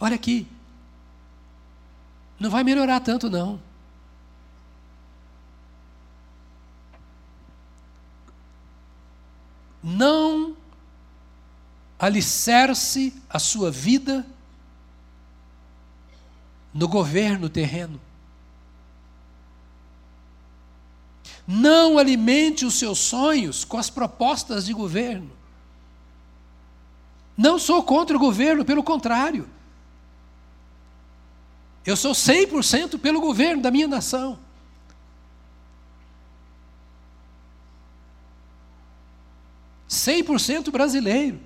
Olha aqui. Não vai melhorar tanto, não. Não alicerce a sua vida no governo terreno. Não alimente os seus sonhos com as propostas de governo. Não sou contra o governo, pelo contrário. Eu sou 100% pelo governo da minha nação. Cem por cento brasileiro.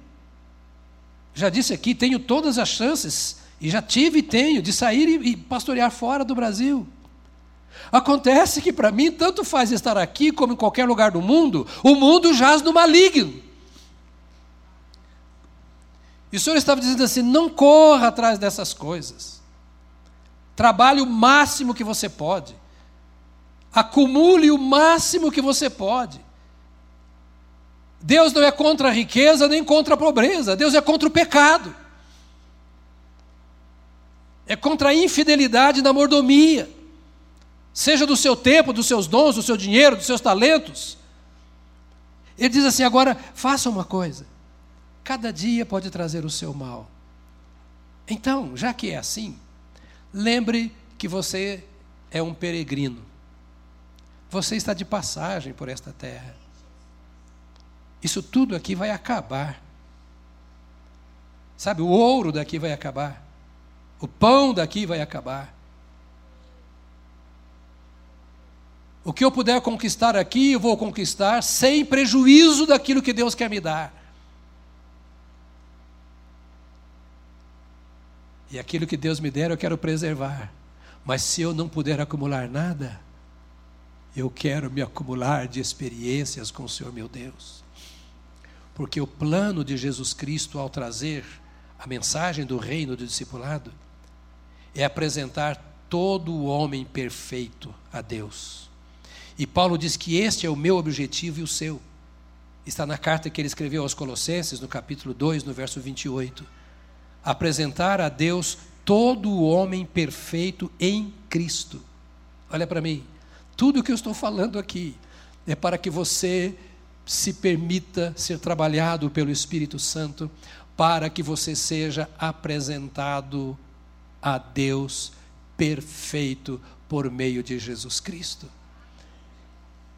Já disse aqui, tenho todas as chances, e já tive e tenho, de sair e pastorear fora do Brasil. Acontece que para mim, tanto faz estar aqui como em qualquer lugar do mundo, o mundo jaz no maligno. E o Senhor estava dizendo assim: não corra atrás dessas coisas. Trabalhe o máximo que você pode. Acumule o máximo que você pode. Deus não é contra a riqueza nem contra a pobreza, Deus é contra o pecado. É contra a infidelidade na mordomia. Seja do seu tempo, dos seus dons, do seu dinheiro, dos seus talentos. Ele diz assim: agora faça uma coisa. Cada dia pode trazer o seu mal. Então, já que é assim, Lembre que você é um peregrino. Você está de passagem por esta terra. Isso tudo aqui vai acabar. Sabe, o ouro daqui vai acabar. O pão daqui vai acabar. O que eu puder conquistar aqui, eu vou conquistar sem prejuízo daquilo que Deus quer me dar. E aquilo que Deus me der, eu quero preservar. Mas se eu não puder acumular nada, eu quero me acumular de experiências com o Senhor meu Deus. Porque o plano de Jesus Cristo ao trazer a mensagem do reino do discipulado é apresentar todo o homem perfeito a Deus. E Paulo diz que este é o meu objetivo e o seu. Está na carta que ele escreveu aos Colossenses, no capítulo 2, no verso 28 apresentar a Deus todo o homem perfeito em Cristo. Olha para mim, tudo o que eu estou falando aqui é para que você se permita ser trabalhado pelo Espírito Santo, para que você seja apresentado a Deus perfeito por meio de Jesus Cristo.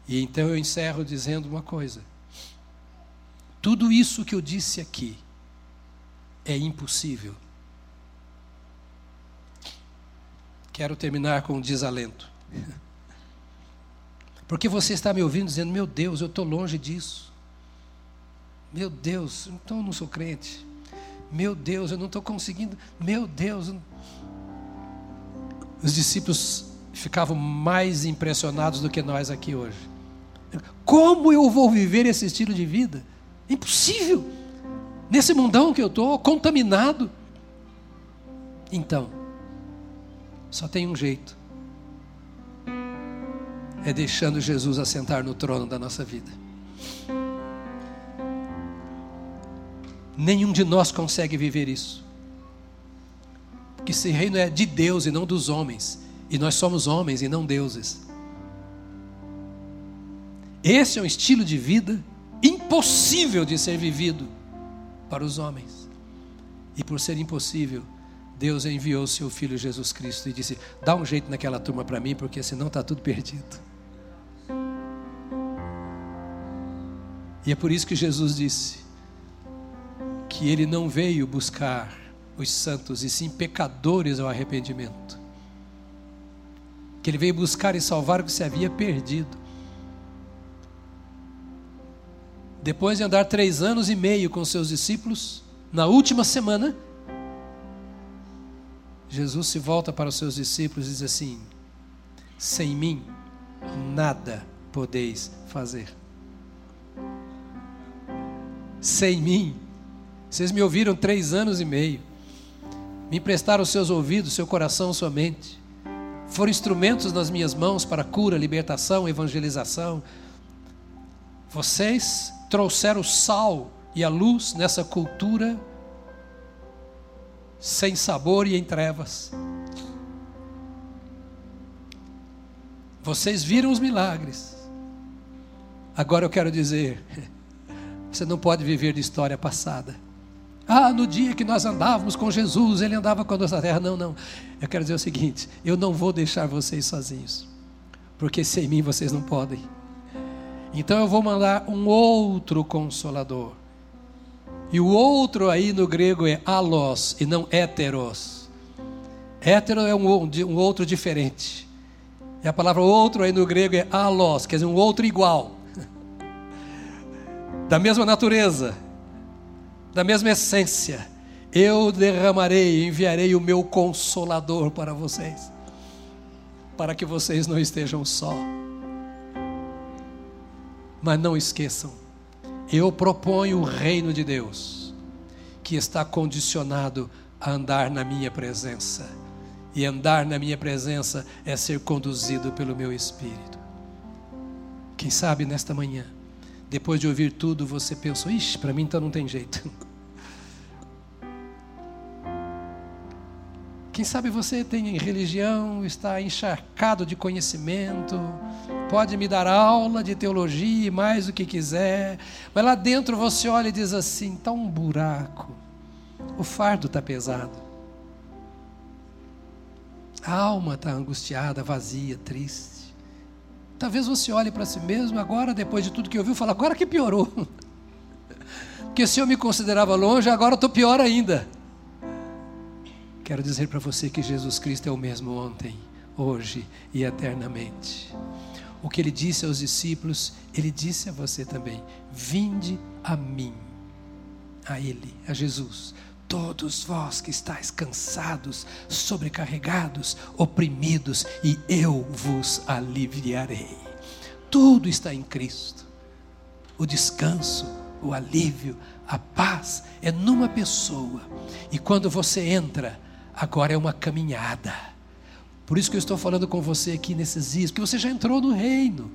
E então eu encerro dizendo uma coisa: tudo isso que eu disse aqui, é impossível. Quero terminar com um desalento. Porque você está me ouvindo dizendo: Meu Deus, eu estou longe disso. Meu Deus, então eu não sou crente. Meu Deus, eu não estou conseguindo. Meu Deus. Os discípulos ficavam mais impressionados do que nós aqui hoje. Como eu vou viver esse estilo de vida? Impossível nesse mundão que eu estou, contaminado. Então, só tem um jeito: é deixando Jesus assentar no trono da nossa vida. Nenhum de nós consegue viver isso. Porque esse reino é de Deus e não dos homens. E nós somos homens e não deuses. Esse é um estilo de vida impossível de ser vivido para os homens. E por ser impossível, Deus enviou o seu filho Jesus Cristo e disse: dá um jeito naquela turma para mim, porque senão está tudo perdido. E é por isso que Jesus disse que ele não veio buscar os santos, e sim pecadores ao arrependimento. Que ele veio buscar e salvar o que se havia perdido. Depois de andar três anos e meio com seus discípulos, na última semana, Jesus se volta para os seus discípulos e diz assim: Sem mim, nada podeis fazer. Sem mim, vocês me ouviram três anos e meio, me emprestaram seus ouvidos, seu coração, sua mente, foram instrumentos nas minhas mãos para cura, libertação, evangelização. Vocês trouxeram o sal e a luz nessa cultura sem sabor e em trevas. Vocês viram os milagres. Agora eu quero dizer, você não pode viver de história passada. Ah, no dia que nós andávamos com Jesus, ele andava com a nossa terra. Não, não. Eu quero dizer o seguinte: eu não vou deixar vocês sozinhos, porque sem mim vocês não podem. Então eu vou mandar um outro consolador. E o outro aí no grego é alos e não heteros. Hétero é um, um outro diferente. E a palavra outro aí no grego é alos, quer dizer, um outro igual. Da mesma natureza, da mesma essência. Eu derramarei, enviarei o meu consolador para vocês, para que vocês não estejam só. Mas não esqueçam, eu proponho o reino de Deus, que está condicionado a andar na minha presença. E andar na minha presença é ser conduzido pelo meu Espírito. Quem sabe nesta manhã, depois de ouvir tudo, você pensou: ixi, para mim então não tem jeito. Quem sabe você tem religião, está encharcado de conhecimento, pode me dar aula de teologia, mais o que quiser, mas lá dentro você olha e diz assim: está um buraco, o fardo está pesado, a alma está angustiada, vazia, triste. Talvez você olhe para si mesmo agora, depois de tudo que ouviu, e fala: agora que piorou. Porque se eu me considerava longe, agora estou pior ainda. Quero dizer para você que Jesus Cristo é o mesmo ontem, hoje e eternamente. O que ele disse aos discípulos, ele disse a você também: Vinde a mim, a Ele, a Jesus, todos vós que estáis cansados, sobrecarregados, oprimidos, e eu vos aliviarei. Tudo está em Cristo. O descanso, o alívio, a paz é numa pessoa. E quando você entra, agora é uma caminhada. Por isso que eu estou falando com você aqui nesses dias, porque você já entrou no reino.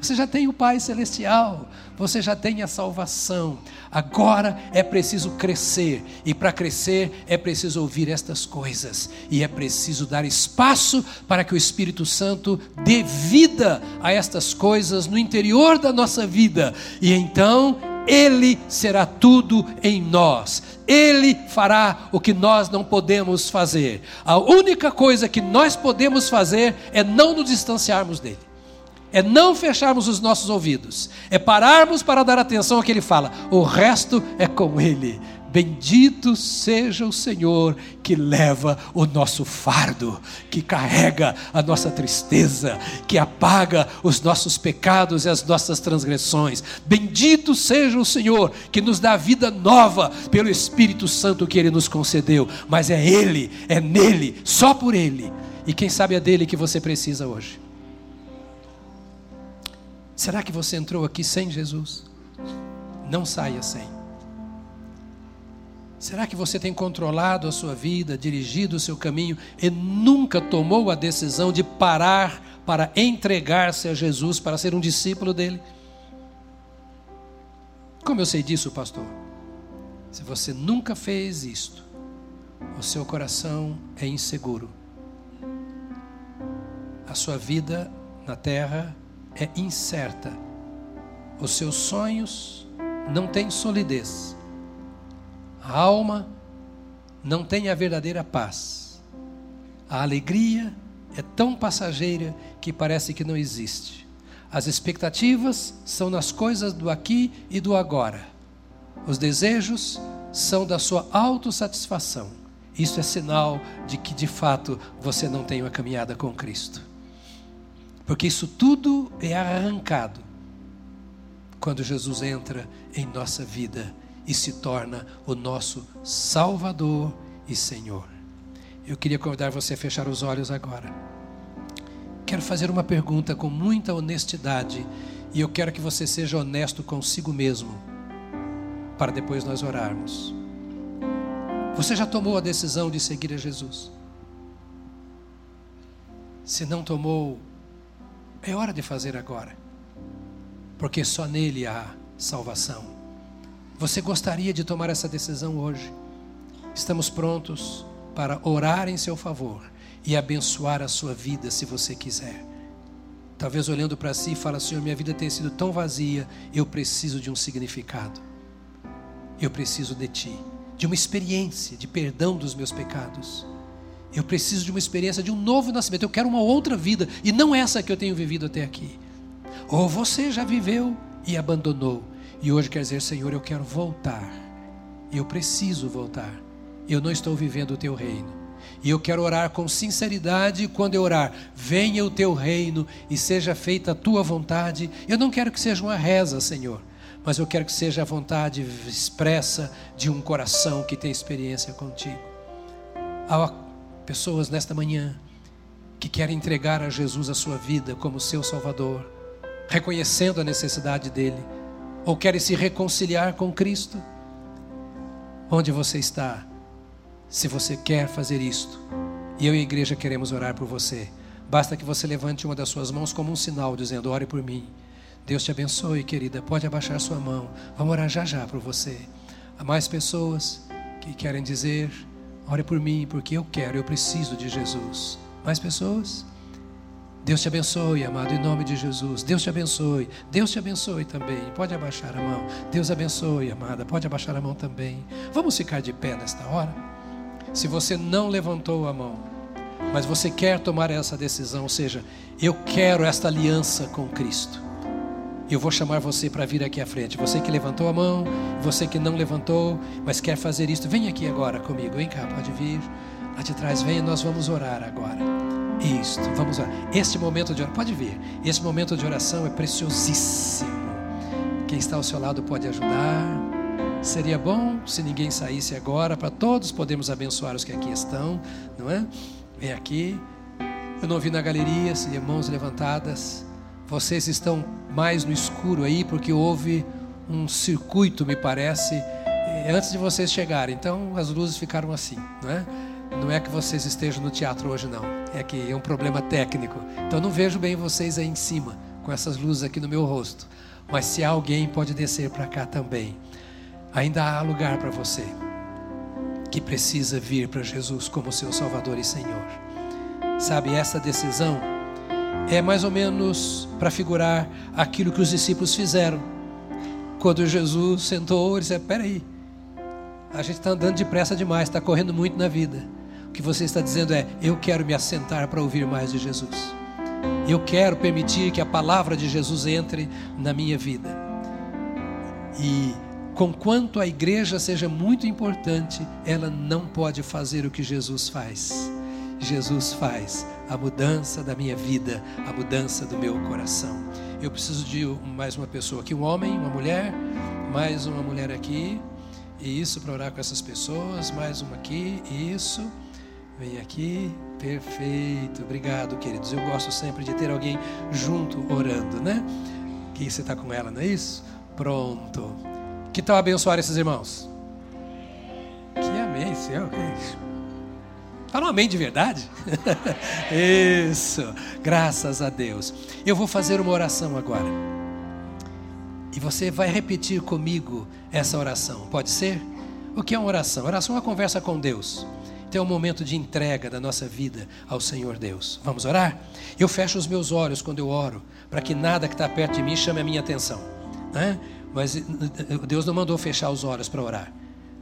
Você já tem o Pai Celestial, você já tem a salvação. Agora é preciso crescer, e para crescer é preciso ouvir estas coisas, e é preciso dar espaço para que o Espírito Santo dê vida a estas coisas no interior da nossa vida, e então Ele será tudo em nós. Ele fará o que nós não podemos fazer. A única coisa que nós podemos fazer é não nos distanciarmos dele. É não fecharmos os nossos ouvidos. É pararmos para dar atenção ao que ele fala. O resto é com ele. Bendito seja o Senhor que leva o nosso fardo, que carrega a nossa tristeza, que apaga os nossos pecados e as nossas transgressões. Bendito seja o Senhor que nos dá vida nova pelo Espírito Santo que Ele nos concedeu. Mas é Ele, é nele, só por Ele. E quem sabe é dele que você precisa hoje. Será que você entrou aqui sem Jesus? Não saia sem. Será que você tem controlado a sua vida, dirigido o seu caminho e nunca tomou a decisão de parar para entregar-se a Jesus, para ser um discípulo dele? Como eu sei disso, pastor? Se você nunca fez isto, o seu coração é inseguro. A sua vida na terra é incerta. Os seus sonhos não têm solidez a alma não tem a verdadeira paz. A alegria é tão passageira que parece que não existe. As expectativas são nas coisas do aqui e do agora. Os desejos são da sua autossatisfação. Isso é sinal de que de fato você não tem uma caminhada com Cristo. Porque isso tudo é arrancado quando Jesus entra em nossa vida e se torna o nosso Salvador e Senhor. Eu queria convidar você a fechar os olhos agora. Quero fazer uma pergunta com muita honestidade e eu quero que você seja honesto consigo mesmo, para depois nós orarmos. Você já tomou a decisão de seguir a Jesus? Se não tomou, é hora de fazer agora, porque só nele há salvação. Você gostaria de tomar essa decisão hoje? Estamos prontos para orar em seu favor e abençoar a sua vida, se você quiser. Talvez olhando para si, fala: Senhor, minha vida tem sido tão vazia, eu preciso de um significado. Eu preciso de Ti, de uma experiência de perdão dos meus pecados. Eu preciso de uma experiência de um novo nascimento. Eu quero uma outra vida e não essa que eu tenho vivido até aqui. Ou você já viveu e abandonou e hoje quer dizer, Senhor, eu quero voltar. Eu preciso voltar. Eu não estou vivendo o teu reino. E eu quero orar com sinceridade, quando eu orar, venha o teu reino e seja feita a tua vontade. Eu não quero que seja uma reza, Senhor, mas eu quero que seja a vontade expressa de um coração que tem experiência contigo. Há pessoas nesta manhã que querem entregar a Jesus a sua vida como seu Salvador, reconhecendo a necessidade dele, ou querem se reconciliar com Cristo. Onde você está? Se você quer fazer isto, e eu e a igreja queremos orar por você, basta que você levante uma das suas mãos como um sinal, dizendo: Ore por mim. Deus te abençoe, querida. Pode abaixar sua mão. Vamos orar já já por você. Há mais pessoas que querem dizer: Ore por mim, porque eu quero, eu preciso de Jesus. Mais pessoas? Deus te abençoe, amado, em nome de Jesus. Deus te abençoe. Deus te abençoe também. Pode abaixar a mão. Deus abençoe, amada. Pode abaixar a mão também. Vamos ficar de pé nesta hora? Se você não levantou a mão, mas você quer tomar essa decisão, ou seja, eu quero esta aliança com Cristo. Eu vou chamar você para vir aqui à frente. Você que levantou a mão, você que não levantou, mas quer fazer isto, vem aqui agora comigo. Vem cá, pode vir. Lá de trás, venha, nós vamos orar agora. Isto, vamos orar. Este momento de oração, pode vir. Este momento de oração é preciosíssimo. Quem está ao seu lado pode ajudar. Seria bom se ninguém saísse agora, para todos podermos abençoar os que aqui estão, não é? Vem aqui. Eu não vi na galeria, se mãos levantadas. Vocês estão mais no escuro aí, porque houve um circuito, me parece, eh, antes de vocês chegarem. Então as luzes ficaram assim, não é? Não é que vocês estejam no teatro hoje, não. É que é um problema técnico. Então não vejo bem vocês aí em cima, com essas luzes aqui no meu rosto. Mas se há alguém, pode descer para cá também. Ainda há lugar para você que precisa vir para Jesus como seu Salvador e Senhor. Sabe, essa decisão é mais ou menos para figurar aquilo que os discípulos fizeram. Quando Jesus sentou, ele disse: Peraí, a gente está andando depressa demais, está correndo muito na vida. Que você está dizendo é: Eu quero me assentar para ouvir mais de Jesus. Eu quero permitir que a palavra de Jesus entre na minha vida. E conquanto a igreja seja muito importante, ela não pode fazer o que Jesus faz. Jesus faz a mudança da minha vida, a mudança do meu coração. Eu preciso de mais uma pessoa aqui, um homem, uma mulher, mais uma mulher aqui. Isso para orar com essas pessoas, mais uma aqui, isso. Vem aqui, perfeito. Obrigado, queridos. Eu gosto sempre de ter alguém junto orando, né? Que você está com ela, não é isso? Pronto. Que tal abençoar esses irmãos? Que amém, Senhor. Fala um amém de verdade. Isso, graças a Deus. Eu vou fazer uma oração agora. E você vai repetir comigo essa oração, pode ser? O que é uma oração? Oração é uma conversa com Deus. Então é momento de entrega da nossa vida ao Senhor Deus. Vamos orar? Eu fecho os meus olhos quando eu oro, para que nada que está perto de mim chame a minha atenção. Né? Mas Deus não mandou fechar os olhos para orar.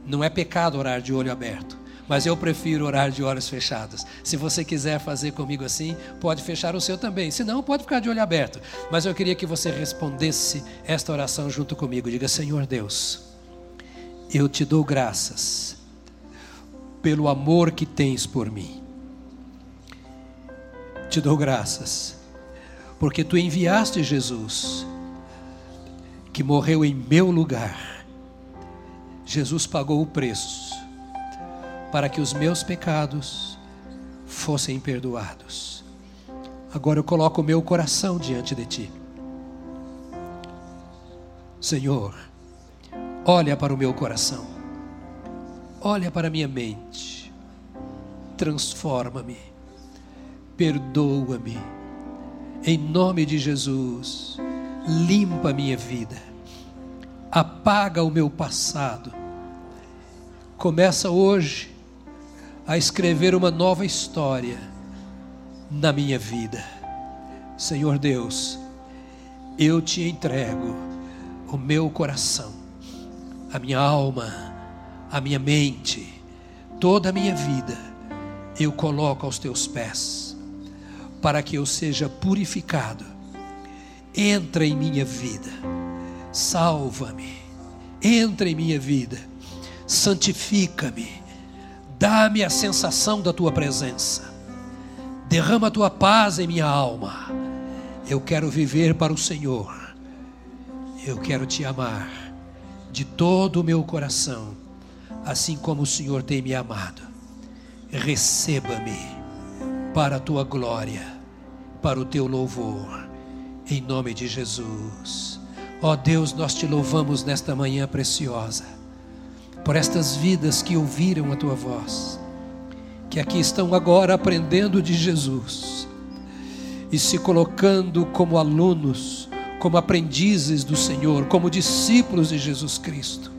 Não é pecado orar de olho aberto mas eu prefiro orar de olhos fechados. Se você quiser fazer comigo assim, pode fechar o seu também. Se não, pode ficar de olho aberto. Mas eu queria que você respondesse esta oração junto comigo. Diga: Senhor Deus, eu te dou graças pelo amor que tens por mim. Te dou graças porque tu enviaste Jesus que morreu em meu lugar. Jesus pagou o preço para que os meus pecados fossem perdoados. Agora eu coloco o meu coração diante de ti. Senhor, olha para o meu coração, olha para minha mente, transforma-me, perdoa-me, em nome de Jesus, limpa a minha vida, apaga o meu passado, começa hoje a escrever uma nova história na minha vida. Senhor Deus, eu te entrego o meu coração, a minha alma, a minha mente, toda a minha vida, eu coloco aos teus pés, para que eu seja purificado. Entra em minha vida, salva-me, entra em minha vida, santifica-me, dá-me a sensação da tua presença, derrama a tua paz em minha alma. Eu quero viver para o Senhor. Eu quero te amar de todo o meu coração, assim como o Senhor tem me amado. Receba-me para a tua glória, para o teu louvor, em nome de Jesus. Ó oh Deus, nós te louvamos nesta manhã preciosa, por estas vidas que ouviram a tua voz, que aqui estão agora aprendendo de Jesus e se colocando como alunos como aprendizes do Senhor, como discípulos de Jesus Cristo.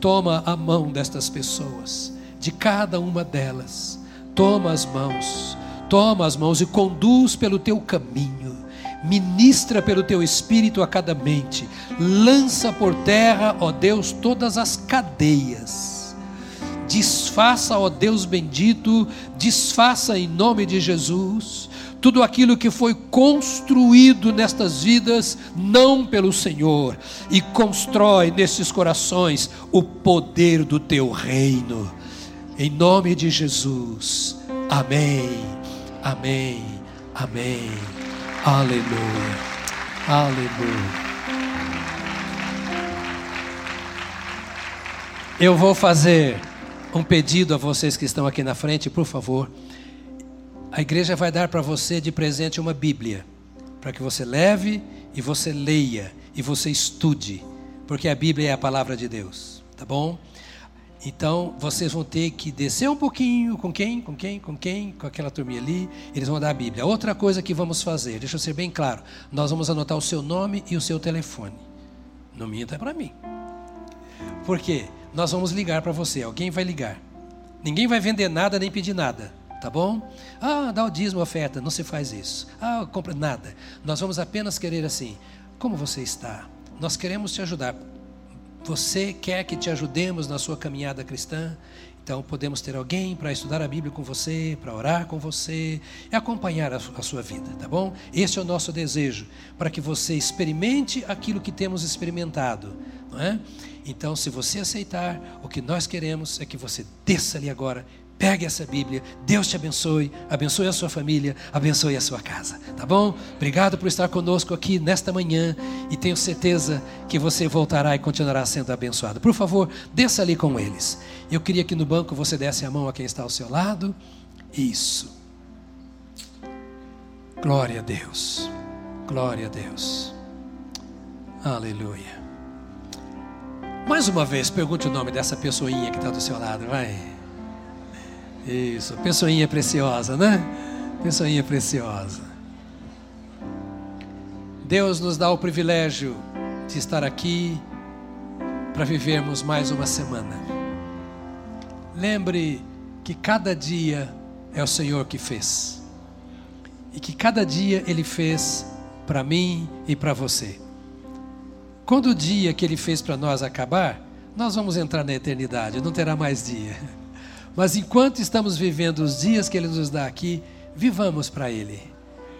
Toma a mão destas pessoas, de cada uma delas. Toma as mãos, toma as mãos e conduz pelo teu caminho. Ministra pelo teu espírito a cada mente. Lança por terra, ó Deus, todas as cadeias. Desfaça, ó Deus bendito, desfaça em nome de Jesus tudo aquilo que foi construído nestas vidas, não pelo Senhor, e constrói nesses corações o poder do teu reino. Em nome de Jesus. Amém. Amém. Amém. Aleluia. Aleluia. Eu vou fazer um pedido a vocês que estão aqui na frente, por favor. A igreja vai dar para você de presente uma Bíblia, para que você leve e você leia e você estude, porque a Bíblia é a palavra de Deus, tá bom? Então vocês vão ter que descer um pouquinho com quem? Com quem? Com quem? Com aquela turminha ali. Eles vão dar a Bíblia. Outra coisa que vamos fazer, deixa eu ser bem claro: nós vamos anotar o seu nome e o seu telefone. Não minta para mim. Por quê? Nós vamos ligar para você. Alguém vai ligar. Ninguém vai vender nada nem pedir nada tá bom? Ah, dá o dízimo, oferta, não se faz isso. Ah, compra nada. Nós vamos apenas querer assim, como você está? Nós queremos te ajudar. Você quer que te ajudemos na sua caminhada cristã? Então podemos ter alguém para estudar a Bíblia com você, para orar com você e acompanhar a, sua vida, tá bom? Esse é o nosso desejo, para que você experimente aquilo que temos experimentado, não é? Então, se você aceitar, o que nós queremos é que você desça ali agora Pegue essa Bíblia. Deus te abençoe. Abençoe a sua família. Abençoe a sua casa. Tá bom? Obrigado por estar conosco aqui nesta manhã. E tenho certeza que você voltará e continuará sendo abençoado. Por favor, desça ali com eles. Eu queria que no banco você desse a mão a quem está ao seu lado. Isso. Glória a Deus. Glória a Deus. Aleluia. Mais uma vez, pergunte o nome dessa pessoinha que está do seu lado. Vai. Isso, pessoinha preciosa, né? Pessoinha preciosa. Deus nos dá o privilégio de estar aqui para vivermos mais uma semana. Lembre que cada dia é o Senhor que fez. E que cada dia Ele fez para mim e para você. Quando o dia que Ele fez para nós acabar, nós vamos entrar na eternidade, não terá mais dia. Mas enquanto estamos vivendo os dias que Ele nos dá aqui, vivamos para Ele.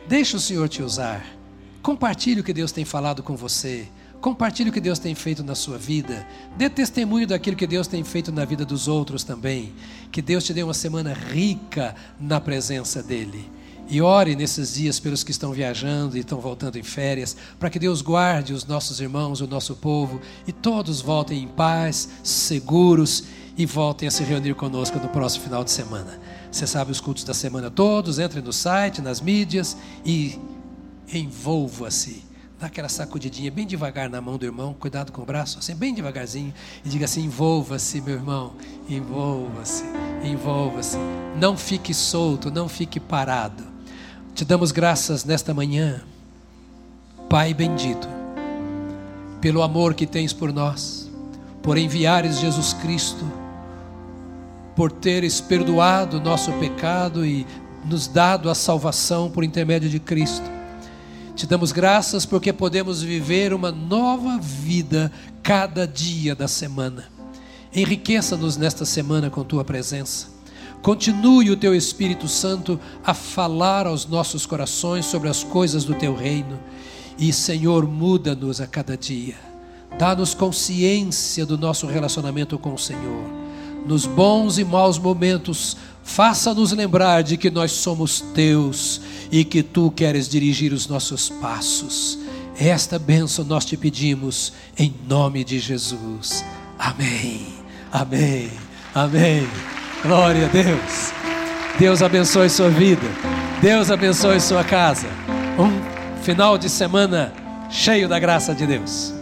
Deixa o Senhor te usar. Compartilhe o que Deus tem falado com você. Compartilhe o que Deus tem feito na sua vida. Dê testemunho daquilo que Deus tem feito na vida dos outros também. Que Deus te dê uma semana rica na presença dEle. E ore nesses dias pelos que estão viajando e estão voltando em férias, para que Deus guarde os nossos irmãos, o nosso povo, e todos voltem em paz, seguros e voltem a se reunir conosco no próximo final de semana. Você sabe os cultos da semana todos, entre no site, nas mídias e envolva-se. Dá aquela sacudidinha bem devagar na mão do irmão, cuidado com o braço, assim, bem devagarzinho, e diga assim: envolva-se, meu irmão, envolva-se, envolva-se. Não fique solto, não fique parado. Te damos graças nesta manhã, Pai bendito, pelo amor que tens por nós, por enviares Jesus Cristo, por teres perdoado nosso pecado e nos dado a salvação por intermédio de Cristo. Te damos graças porque podemos viver uma nova vida cada dia da semana. Enriqueça-nos nesta semana com tua presença. Continue o teu Espírito Santo a falar aos nossos corações sobre as coisas do teu reino. E, Senhor, muda-nos a cada dia. Dá-nos consciência do nosso relacionamento com o Senhor. Nos bons e maus momentos, faça-nos lembrar de que nós somos teus e que tu queres dirigir os nossos passos. Esta bênção nós te pedimos em nome de Jesus. Amém. Amém. Amém. Glória a Deus. Deus abençoe sua vida. Deus abençoe sua casa. Um final de semana cheio da graça de Deus.